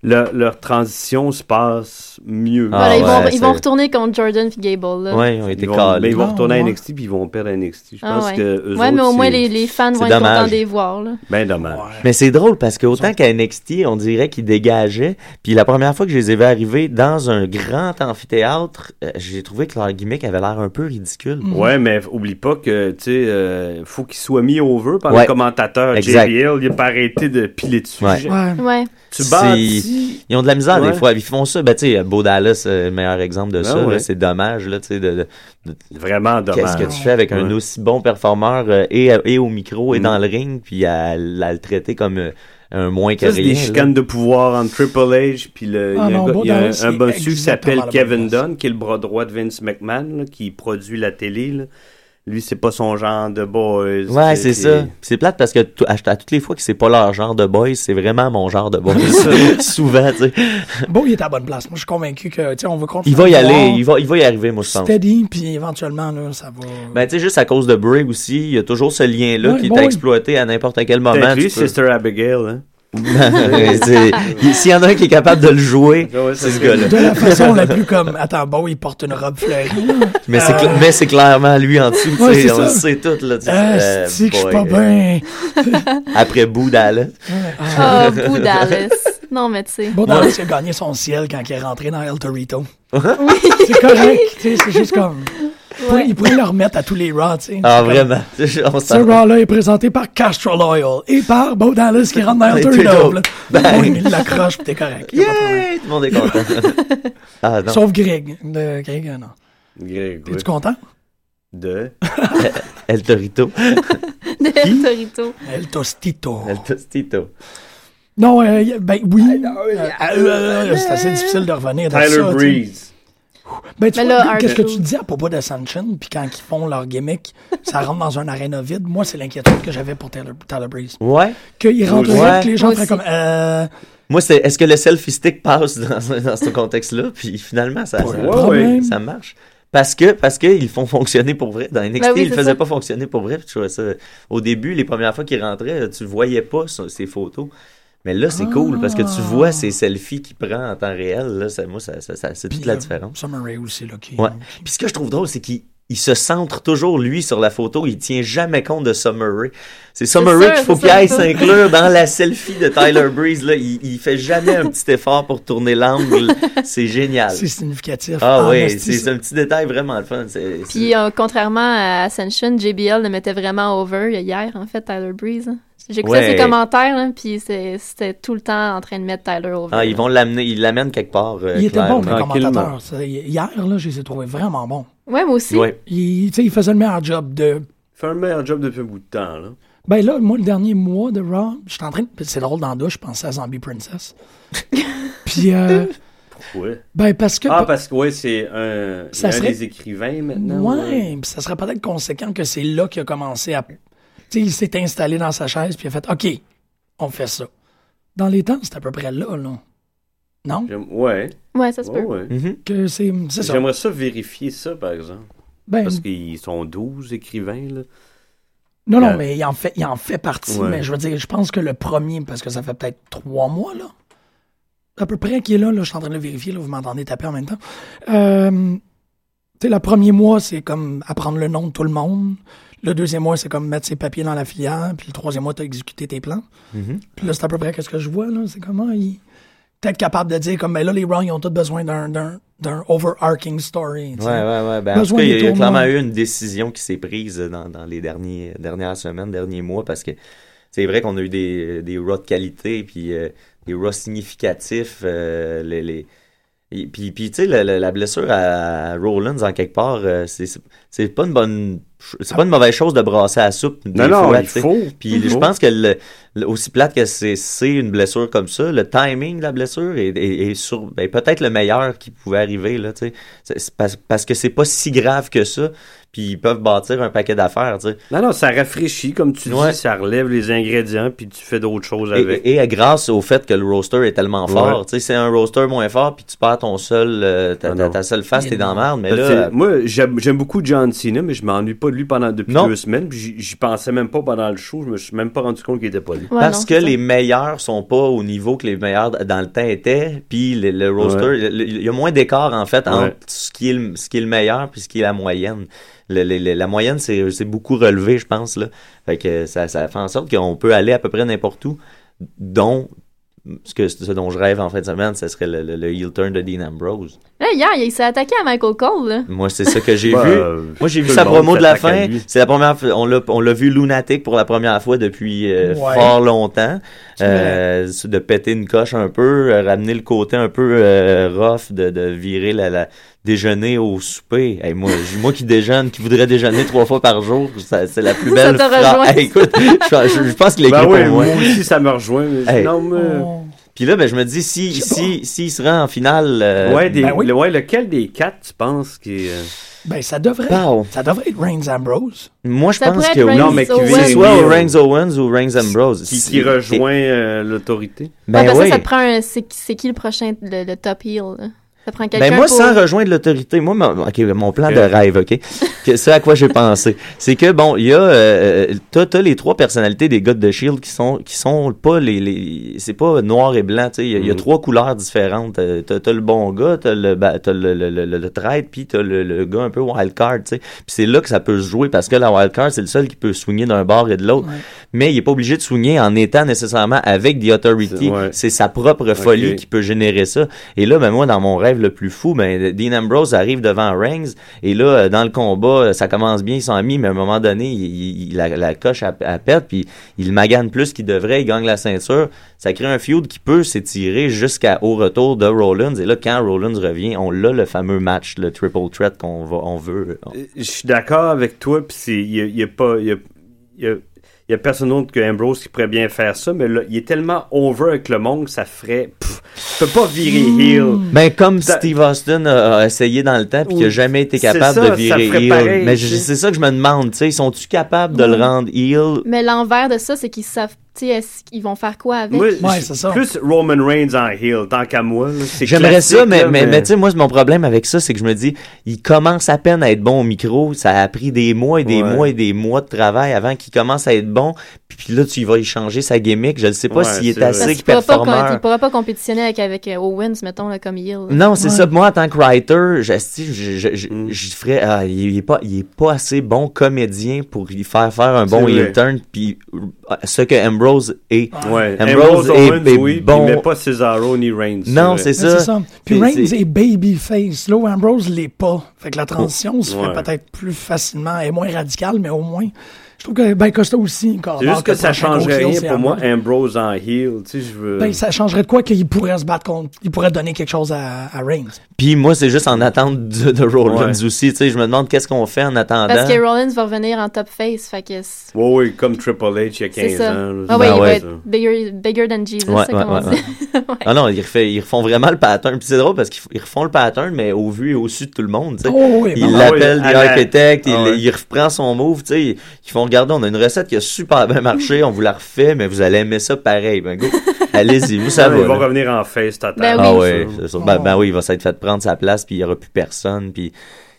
leur, leur transition se passe mieux. Ah, Voilà, ils, vont, ouais, ils vont retourner contre Jordan et Gable. Là. Ouais, ils ont été Ils vont, mais ils vont Ah, retourner à. NXT puis ils vont perdre à NXT. Je Ah, pense ouais. que eux ouais, mais autres, au moins c'est les, les fans c'est vont être dommage. contents de les voir. Là. Ben dommage. Mais c'est drôle parce que autant qu'à NXT, on dirait qu'ils dégageaient. Puis la première fois que je les ai vus arriver dans un grand amphithéâtre, euh, j'ai trouvé que leur gimmick avait l'air un peu ridicule. Ouais, mais oublie pas que, tu sais, euh, faut qu'il soit mis over par Ouais. le commentateur. Exact. JBL, il a pas arrêté de piler dessus. Ouais. J'ai- Ouais. Ouais. Tu C'est- Ils ont de la misère Ouais. des fois. Ils font ça. Ben, tu sais, Beau Dallas, euh, le meilleur exemple de Ben ça. ouais. C'est dommage, là, tu sais, de, de- de- Vraiment dommage. Qu'est-ce que tu fais avec un aussi bon performeur euh, et, et au micro et Mm. dans le ring, puis à, à le traiter comme euh, un moins que Ça, c'est rien. des là. chicanes de pouvoir entre Triple H puis le, Ah il y a, non, un, gars- Bo il y a un- Dallas, un c'est bossu qui s'appelle Kevin. Dunn, qui est le bras droit de Vince McMahon, là, qui produit la télé. là. Lui, c'est pas son genre de boys. Ouais, c'est ça. C'est plate parce que à, à toutes les fois que c'est pas leur genre de boys, c'est vraiment mon genre de boys. (laughs) Souvent, tu sais. Bon, il est à la bonne place. Moi, je suis convaincu que, tu sais, on qu'on le Il va y voir aller, il va, il va y arriver, moi, je pense. Steady, puis éventuellement, là, ça va. Ben, tu sais, juste à cause de Bray aussi, il y a toujours ce lien-là Ouais, qui bon, est oui. exploité à n'importe quel moment. Tu peux- Sister Abigail. Hein? (laughs) S'il y en a un qui est capable de le jouer, Ah ouais, c'est ce gars-là. De la façon la plus (laughs) comme, attends, bon, il porte une robe fleurie. Mais c'est Euh, cla- mais c'est clairement lui en dessous, tu Ouais, sais, c'est on le sait tout, là. tu sais. Ah, Euh, c'est que je suis pas euh, bien? (laughs) Après Boo Dallas. Ah, Boo Dallas. Non, mais tu sais. Il a gagné son ciel quand il est rentré dans El Torito. C'est correct, tu sais, c'est juste comme. Il pourrait- Il pourrait le remettre à tous les Raw, tu sais. Ah, vraiment. (laughs) Ce Raw-là est présenté par Castro Loyal et par Bo Dallas qui rentre dans là. Bang. Oui, il l'accroche, pis t'es correct. Yeah! Tout le monde est content. (laughs) ah, non. Sauf Greg. De Greg, non. Greg, ouais. Es-tu content? De? (laughs) El Torito. De El Torito. El Tostito. El Tostito. Non, euh, ben oui. Euh, euh, euh, c'est assez difficile de revenir dans Tyler. Breeze. Ben, tu Mais vois, qu'est-ce que R2. tu dis à propos d'Ascension, puis quand ils font leur gimmick, ça rentre dans un aréna vide. Moi, c'est l'inquiétude que j'avais pour Tyler, Tyler Breeze. Ouais. Qu'ils rentrent Ouais. que les gens Moi feraient comme, euh, Moi, c'est est-ce que le selfie stick passe dans, (laughs) dans ce contexte-là? Puis finalement, ça, pas ça, de ouais, problème. ça marche. Parce que parce qu'ils font fonctionner pour vrai. Dans NXT, Ben oui, ils le c'est faisaient ça. pas fonctionner pour vrai. je trouvais ça... Au début, les premières fois qu'ils rentraient, tu voyais pas ses photos. Mais là, c'est cool parce que tu vois ces selfies qu'il prend en temps réel. Là, ça, moi, ça, ça, ça- c'est toute la euh, différence. Summer Rae aussi, là, qui... Ouais. Puis ce que je trouve drôle, c'est qu'il il se centre toujours, lui, sur la photo. Il tient jamais compte de Summer Rae. C'est Summer qu'il faut qu'il aille s'inclure dans la selfie de (laughs) Tyler Breeze. Là. Il, il fait jamais un petit effort pour tourner l'angle. C'est génial. C'est significatif. Ah En oui, c'est un petit détail vraiment le fun. Puis, euh, contrairement à Ascension, JBL le mettait vraiment over hier, en fait, Tyler Breeze. hein. J'écoutais Ouais. ses commentaires, là, puis c'était tout le temps en train de mettre Tyler over. Ah, ils vont l'amener, ils l'amènent quelque part. euh, Il était bon, clairement. le commentateur. ça. Hier, là, je les ai trouvés vraiment bons. Ouais, moi aussi. Ouais. Il, tu sais, il faisait le meilleur job de. Il fait un meilleur job depuis un bout de temps, là. Ben là, moi, le dernier mois de Raw, j'étais en train de. C'est drôle dans la douche, je pensais à Zombie Princess. (laughs) Puis, euh, Ouais. ben, parce que. Ah, parce que, ouais, c'est un, Ça un serait- des écrivains maintenant. Ouais, puis ça serait peut-être conséquent que c'est là qu'il a commencé à. Tu sais, il s'est installé dans sa chaise, puis il a fait OK, on fait ça. Dans les temps, c'est à peu près là, là. Non? Ouais. Ouais, ça se peut. Ouais, ouais. Mhm. Que c'est. J'aimerais ça vérifier ça, par exemple. Ben, Parce qu'ils sont 12 écrivains, là. non, non, Euh, mais il en fait, il en fait partie. Ouais. Mais je veux dire, je pense que le premier, parce que ça fait peut-être trois mois, là. À peu près qui est là, là, je suis en train de le vérifier, là, vous m'entendez taper en même temps. Euh, tu sais, le premier mois, c'est comme apprendre le nom de tout le monde. Le deuxième mois, c'est comme mettre ses papiers dans la filière. Puis le troisième mois, t'as exécuté tes plans. Mhm. Puis là, c'est à peu près qu'est-ce que je vois, là. C'est comment il. Peut-être capable de dire, comme, ben là, les Raw, ils ont tous besoin d'un, d'un, d'un overarching story. Ouais, ouais, ouais. Ben, en tout cas, il y a, clairement eu une décision qui s'est prise dans, dans les derniers, dernières semaines, derniers mois, parce que c'est vrai qu'on a eu des, des Raw de qualité, puis euh, des Raw significatifs. euh, les, les- et puis, puis tu sais, la blessure à Rollins, en quelque part, euh, c'est c'est pas une bonne... C'est pas une mauvaise chose de brasser à la soupe. des Non, non, fois, il tu sais. faut. Puis Il je pense que le, le- aussi plate que c'est c'est une blessure comme ça, le timing de la blessure est, est- est sur ben, peut-être le meilleur qui pouvait arriver là, tu parce, parce que c'est pas si grave que ça, puis ils peuvent bâtir un paquet d'affaires, tu sais. Non, non, ça rafraîchit, comme tu Ouais. dis, ça relève les ingrédients, puis tu fais d'autres choses avec. Et, et, et grâce au fait que le roster est tellement fort, Ouais. tu sais, c'est un roster moins fort, puis tu perds ton seul, euh, ta, Ah ta- non. ta seule face, t'es dans la merde, mais là, moi, j'aime j'aime beaucoup John Cena, mais je m'ennuie pas de lui pendant depuis Non. deux semaines. puis J'y pensais même pas pendant le show. Je me suis même pas rendu compte qu'il était pas là. Ouais, parce non, que ça. les meilleurs sont pas au niveau que les meilleurs dans le temps étaient, puis le, le roster, Ouais. le- il y a moins d'écart en fait entre Ouais. ce qui est le, ce qui est le meilleur puis ce qui est la moyenne. Le- le- le- la moyenne c'est c'est beaucoup relevé, je pense là. Fait que ça, ça fait en sorte qu'on peut aller à peu près n'importe où, dont ce que ce dont je rêve en fin de semaine, ce serait le, le, le heel turn de Dean Ambrose. Là, hier, il s'est attaqué à Michael Cole, là. Moi, c'est ça que j'ai Bah, vu. euh, Moi, j'ai vu sa promo de la fin. C'est la première fois, on l'a, on l'a vu lunatique pour la première fois depuis euh, Ouais. fort longtemps. Euh, c'est de péter une coche un peu, euh, ramener le côté un peu euh, rough de, de virer la, la déjeuner au souper. Hey, moi, moi qui déjeune, qui voudrais déjeuner trois fois par jour, ça- c'est la (laughs) plus Ça belle rejoint. Hey, écoute, je, je- je pense qu'il est Ben oui, moi. moi aussi, ça me rejoint. mais Hey. Non, mais... Oh. Puis là, ben, je me dis, si, si, s'il se rend en finale, euh, ouais, des, ben oui. le- ouais, lequel des quatre, tu penses qui euh, Ben, ça devrait. Ça devrait être Reigns Ambrose. moi, je Ça pense que oui. Non, mais qui Owens. vient- C'est soit oui, Reigns Owens ou Reigns Ambrose. qui, qui rejoint euh, l'autorité. Ben ouais, parce oui. que ça te prend un. C'est c'est qui le prochain, le, le top heel, là? Ça prend quelqu'un. Ben moi, pour... sans rejoindre l'autorité, moi, mon, ok, mon plan de rêve, ok, que c'est à quoi j'ai pensé, c'est que bon, il y a, euh, t'as, t'as les trois personnalités des gars de Shield qui sont, qui sont pas les, les c'est pas noir et blanc, tu sais, il y, a- il y a Mhm. trois couleurs différentes. Euh, T'as, t'as le bon gars, t'as le, bah, t'as le, le, le, le, le traître, puis t'as le, le gars un peu wild card, tu sais. Puis c'est là que ça peut se jouer parce que la wild card, c'est le seul qui peut swinguer d'un bord et de l'autre, Ouais. Mais il est pas obligé de swinguer en étant nécessairement avec The Authority. C'est- ouais. Sa propre folie qui peut générer ça. Et là, ben moi, dans mon rêve le plus fou, ben Dean Ambrose arrive devant Reigns et là, euh, dans le combat, euh, ça commence bien, ils sont amis, mais à un moment donné, il, la, la coche à, à pète, puis il magane plus qu'il devrait, il gagne la ceinture. Ça crée un feud qui peut s'étirer jusqu'au retour de Rollins. Et là, quand Rollins revient, on a le fameux match, le triple threat qu'on on veut. Euh, Je suis d'accord avec toi, puis c'est... Il y a, y a pas... Il y a, il y a- il y a personne d'autre que Ambrose qui pourrait bien faire ça, mais là, il est tellement over avec le monde que ça ferait... Pff, tu peux pas virer heel. Ben, comme Ça- Steve Austin a, a essayé dans le temps puis qui a Oui. jamais été capable ça, de virer heel. pareil, Mais c'est ça que je me demande, tu sais, sont-tu capables de le rendre heel? Mais l'envers de ça, c'est qu'ils savent Tu sais, est-ce qu'ils vont faire quoi avec? Moi, Plus Roman Reigns en heel, tant qu'à moi. c'est J'aimerais ça, mais, là, mais, mais tu sais, moi, mon problème avec ça, c'est que je me dis, il commence à peine à être bon au micro. Ça a pris des mois et des Ouais. mois et des mois de travail avant qu'il commence à être bon. Puis, puis là, tu vas y changer sa gimmick. Je ne sais pas Ouais, s'il est, c'est vrai. Parce assez performeur. il pourra pas compétitionner avec, avec euh, Owens, mettons, là, comme heel. Non, c'est ça. Moi, en tant que writer, je, je, je, je, Mm. je ferais, ah, il, est pas, il est pas assez bon comédien pour y faire faire un C'est bon heel turn. Puis, ce que Ambrose est. Ouais. Ambrose, Ambrose est, Owens, est oui, bon. mais pas Cesaro ni Reigns. Non, c'est ça. Puis Reigns est babyface. Là où Ambrose l'est pas. Fait que la transition se Ouais. fait peut-être plus facilement et moins radicale, mais au moins, trouve que Ben Costa aussi, encore. C'est juste que ça changerait rien pour moi, Ambrose. En heel. Tu sais, je veux. Ben, ça changerait de quoi qu'il pourrait se battre contre. Il pourrait donner quelque chose à, à Reigns. Puis moi, c'est juste en attente de, de Rollins Ouais. aussi. Tu sais, je me demande qu'est-ce qu'on fait en attendant. Parce que Rollins va revenir en top face, fait que Ouais, ouais, comme Triple H il y a 15 c'est ça. ans. Ah ouais, Ben il va ouais. être bigger, bigger than Jesus, Ouais, ça, ouais, comme on ouais, dit. (laughs) Ah non, ils, refait- ils refont vraiment le pattern. Puis c'est drôle parce qu'ils refont le pattern, mais au vu et au su de tout le monde. tu sais. Oh, oui, ils ben, l'appellent oui, The Architect, Ah il, ouais. il reprend son move. tu sais. Ils ils font regarder, on a une recette qui a super bien marché, on vous la refait, mais vous allez aimer ça pareil. Ben go, allez-y, vous Ouais, va. il va revenir en face total. Ben Ah oui. ouais, c'est ça. Ben, ben oui, il va s'être fait prendre sa place, puis il n'y aura plus personne, puis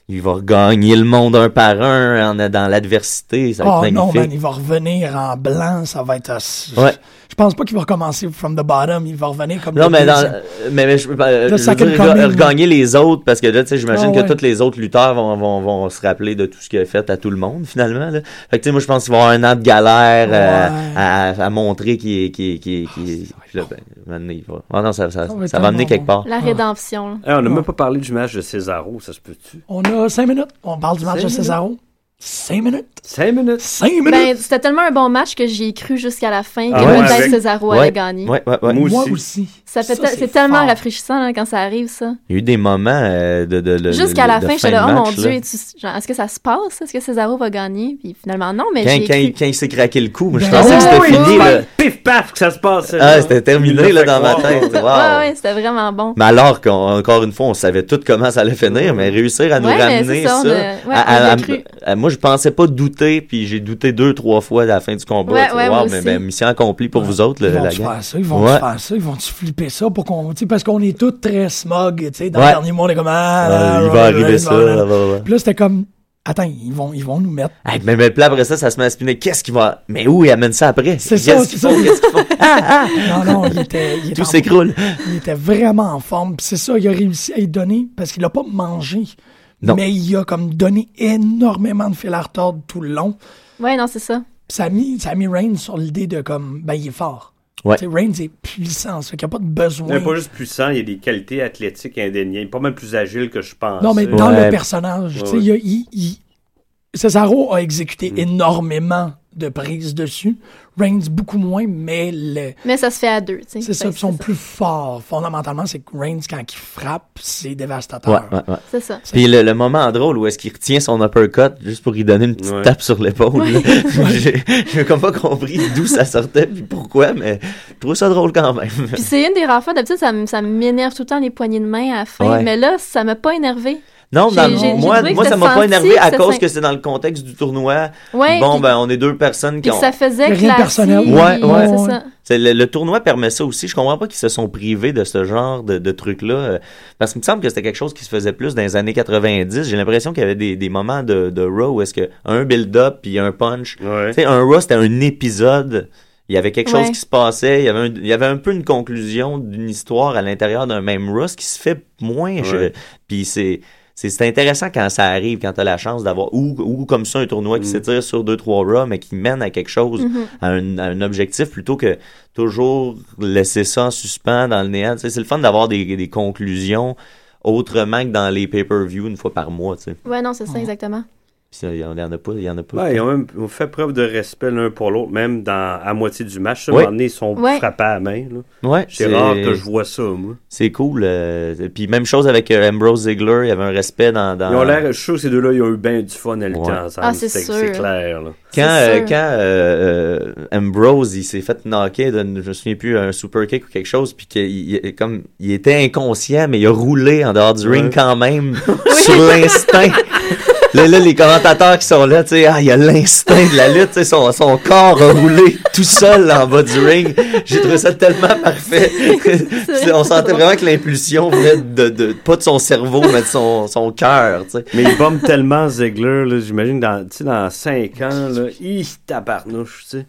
il va gagner le monde un par un en, dans l'adversité. Ça va Oh être non, man, il va revenir en blanc, ça va être... Ouais. Je pense pas qu'il va recommencer from the bottom, il va revenir comme Non, le mais, dans, mais, mais je, euh, je veux dire, coming. regagner les autres, parce que là, tu sais, j'imagine Ah ouais. que tous les autres lutteurs vont, vont, vont se rappeler de tout ce qu'il a fait à tout le monde, finalement. Là. Fait que, tu sais, moi, je pense qu'il va y avoir un an de galère euh, Ouais. à, à, à montrer qu'il est... Qu'il est, qu'il est, qu'il est- puis là, ben, maintenant, il va... Ah non, ça, ça, Ça va être ça va amener quelque part. La rédemption. Hey, on n'a même pas parlé du match de Cesaro, ça se peut-tu? On a cinq minutes. On parle du match de Cesaro. Cinq minutes. 5 minutes. Cinq minutes. Ben, c'était tellement un bon match que j'y ai cru jusqu'à la fin Ah que ouais, peut-être avec- Cesaro Ouais, allait gagner. ouais, ouais, ouais. Moi Moi aussi. aussi. Ça fait Ça, te- c'est tellement fort. rafraîchissant quand ça arrive, ça. Il y a eu des moments euh, de, de, de Jusqu'à la de fin, j'étais là, oh mon Dieu, là. tu- genre, est-ce que ça se passe? Est-ce que Cesaro va gagner? Puis finalement, non, mais Quand, j'ai quand, cru. il- quand il s'est craqué le coup, moi, je Ben pensais que c'était oui, fini. oui. Pif paf que ça se passe. Ah, c'était terminé là, dans ma tête. Wow. Ouais, ouais, c'était vraiment bon. Mais alors qu'encore une fois, on savait tout comment ça allait finir, mais réussir à nous ramener ça, moi, je pensais pas douter, puis j'ai douté deux, trois fois à la fin du combat. Ouais, ouais, wow, mais ben, mission accomplie pour vous autres, le- Ils vont la faire ça, ils vont faire ça, ils vont tu flipper ça pour qu'on, tu sais, parce qu'on est tous très smug, tu sais, dans Ouais. le dernier mois, on est comme, ah, Ah, là, il va là, arriver là, ça. là. là, là, là. Puis là, c'était comme, attends, ils vont, ils vont nous mettre. Hey, mais, mais là, après ça, ça se met à spinner. Qu'est-ce qu'il va. Mais où il amène ça après? C'est ça, c'est. Qu'est-ce qu'ils font? (laughs) Non, non, il était, il était Tout s'écroule. Il était vraiment en forme. Puis c'est ça, il a réussi à y donner parce qu'il a pas mangé. Non. Mais il a comme donné énormément de fil à retordre tout le long. Ouais, non, c'est ça. Ça a mis, ça a mis Reigns sur l'idée de comme, ben, il est fort. Ouais. Tu sais, Reigns est puissant, ça fait qu'il n'y a pas de Il besoin. n'est pas juste puissant, il y a des qualités athlétiques indéniables. Il est pas mal plus agile que je pense. Non, mais dans Ouais. le personnage, Ouais, tu sais, ouais. il, a- il- il- Cesaro a exécuté Mm. énormément de prises dessus. Reigns beaucoup moins, mais le, Mais ça se fait à deux, tu sais. c'est ça, ils sont plus forts. Fondamentalement, c'est que Reigns, quand il frappe, c'est dévastateur. ouais, ouais. C'est ça. Puis le, le moment drôle où est-ce qu'il retient son uppercut juste pour lui donner une petite Ouais. tape sur l'épaule. (laughs) J'ai j'ai comme pas compris d'où ça sortait puis pourquoi, mais je trouve ça drôle quand même. Puis c'est une des rares fois, d'habitude, ça, ça m'énerve tout le temps les poignées de main à la fin. Ouais. Mais là, ça m'a pas énervé. Non, J'ai- dans- j'ai- j'ai moi, moi ça m'a pas énervé à que cause que c'est dans le contexte du tournoi. Ouais. bon, puis- ben, on est deux personnes qui puis ont. ça faisait rien de classique. personnel. Ouais. C'est ça. C'est le, le tournoi permet ça aussi. Je comprends pas qu'ils se sont privés de ce genre de, de trucs-là. euh, Parce qu'il me semble que c'était quelque chose qui se faisait plus dans les années 90. J'ai l'impression qu'il y avait des, des moments de, de Raw où est-ce que un build-up puis un punch. Ouais. Tu sais, un Raw, c'était un épisode. Il y avait quelque chose Ouais. qui se passait. Il y avait un, il y avait un peu une conclusion d'une histoire à l'intérieur d'un même Raw, ce qui se fait moins. je- Ouais. Puis c'est. C'est intéressant quand ça arrive, quand tu as la chance d'avoir, ou, ou comme ça, un tournoi qui Mm. s'étire sur deux, trois Raw, mais qui mène à quelque chose, Mhm. à, un, à un objectif, plutôt que toujours laisser ça en suspens dans le néant. C'est le fun d'avoir des, des conclusions autrement que dans les pay-per-view une fois par mois. tu sais. Ouais, non, c'est ça, exactement. Il y en a pas. Il y en a pas. Ouais, ils ont même ont fait preuve de respect l'un pour l'autre, même dans, à moitié du match. À un Ouais. moment donné, ils sont Ouais. frappés à la main. C'est rare que je vois ça, moi. C'est cool. euh, puis même chose avec euh, Ambrose Ziegler, il y avait un respect dans. dans... Ils ont l'air, je suis sûr que ces deux-là, ils ont eu bien du fun à lutter Ouais. ensemble. Ah, c'est c'est sûr. c'est clair. Là. Quand, euh, quand euh, euh, Ambrose il s'est fait knocker, de, je me souviens plus, un super kick ou quelque chose, puis qu'il il- comme il était inconscient, mais il a roulé en dehors du ring quand même sur l'instinct. (laughs) là, là, les commentateurs qui sont là, tu sais, ah, il y a l'instinct de la lutte, tu sais, son, son corps a roulé tout seul en bas du ring. J'ai trouvé ça tellement parfait. On sentait vraiment que l'impulsion venait de, de, pas de son cerveau, mais de son, son cœur, tu sais. Mais il bombe tellement Ziegler, j'imagine, dans, tu sais, dans 5 ans, là, il tabarnouche, tu sais.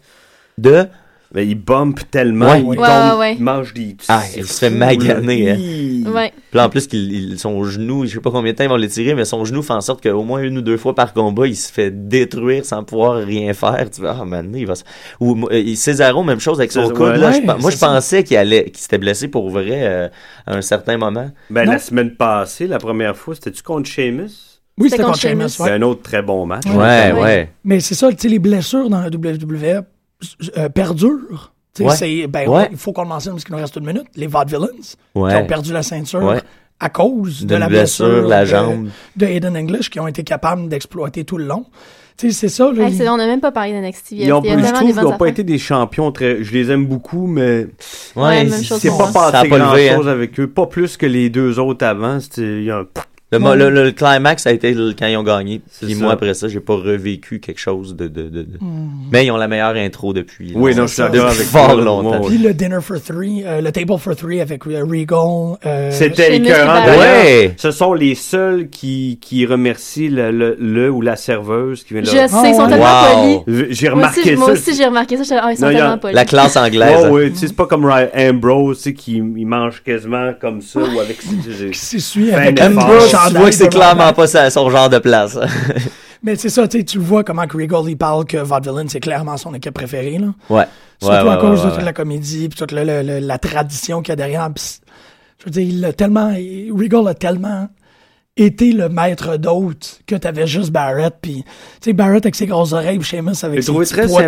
De? Mais il bombe tellement, Ouais. il, Ouais, tombe, ouais. il mange des... Ah, il se fait maganer, hein. Ouais. Puis en plus, il- son genou, je sais pas combien de temps ils vont l'étirer, mais son genou fait en sorte qu'au moins une ou deux fois par combat, il se fait détruire sans pouvoir rien faire. Tu vas, ah, man, il va se... Ou, euh, même chose avec son coude. ouais. là, je Ouais, pe- moi, je pensais qu'il allait, qu'il s'était blessé pour vrai euh, à un certain moment. Ben, Non. la semaine passée, la première fois, c'était-tu contre Sheamus? Oui, C'était c'était contre Sheamus. C'est un autre très bon match. Ouais, ouais. Ouais. Mais c'est ça, tu sais, les blessures dans la WWE euh, perdurent. Tu sais, Ouais. c'est- ben, Ouais. il faut qu'on le mentionne parce qu'il nous reste une minute. Les Vaudevillains Ouais. qui ont perdu la ceinture Ouais. à cause de la blessure, blessure, la de, jambe. de Aiden English qui ont été capables d'exploiter tout le long. Tu sais, c'est ça. Là, Hey, il- c'est- on n'a même pas parlé d'NXT. Ils ont, il y a je tellement trouve des qu'ils bonnes n'ont pas été des champions très. Je les aime beaucoup, mais Ouais, c'est pas passé hein. chose avec eux. Pas plus que les deux autres avant. C'était. il y a un- Le, mo- le, le climax a été quand ils ont gagné. Puis ça. moi, après ça, j'ai pas revécu quelque chose de... de, de, de- Mais ils ont la meilleure intro depuis. Oui, là. non, je suis ça. d'accord avec fort toi, là, longtemps. moi. Puis le dinner for three, euh, le table for three avec euh, Regal. euh, C'était écœurant. Ouais. ce sont les seuls qui, qui remercient le, le, le ou la serveuse qui vient Je de sais, ils sont ouais. tellement Wow. polis. J'ai Moi aussi, remarqué moi ça. aussi, j'ai remarqué ça. Là, ah, ils sont Non, a- tellement polis. La classe anglaise. Tu sais, c'est pas comme Ryan Ambrose, qui il mange quasiment comme ça ou avec qui s'essuie avec Ambrose, chandail tu vois que c'est clairement pas sa- son genre de place. (laughs) Mais c'est ça, tu sais, tu vois comment que Regal il parle que Vaudevillain c'est clairement son équipe préférée là. ouais. Surtout Ouais, ouais, à cause ouais, de toute la comédie puis toute le- le- le- la tradition qu'il y a derrière. C'est- je veux dire, il a tellement, Regal a tellement été le maître d'hôte que t'avais juste Barrett puis tu sais Barrett avec ses grosses oreilles puis Sheamus avec ses petits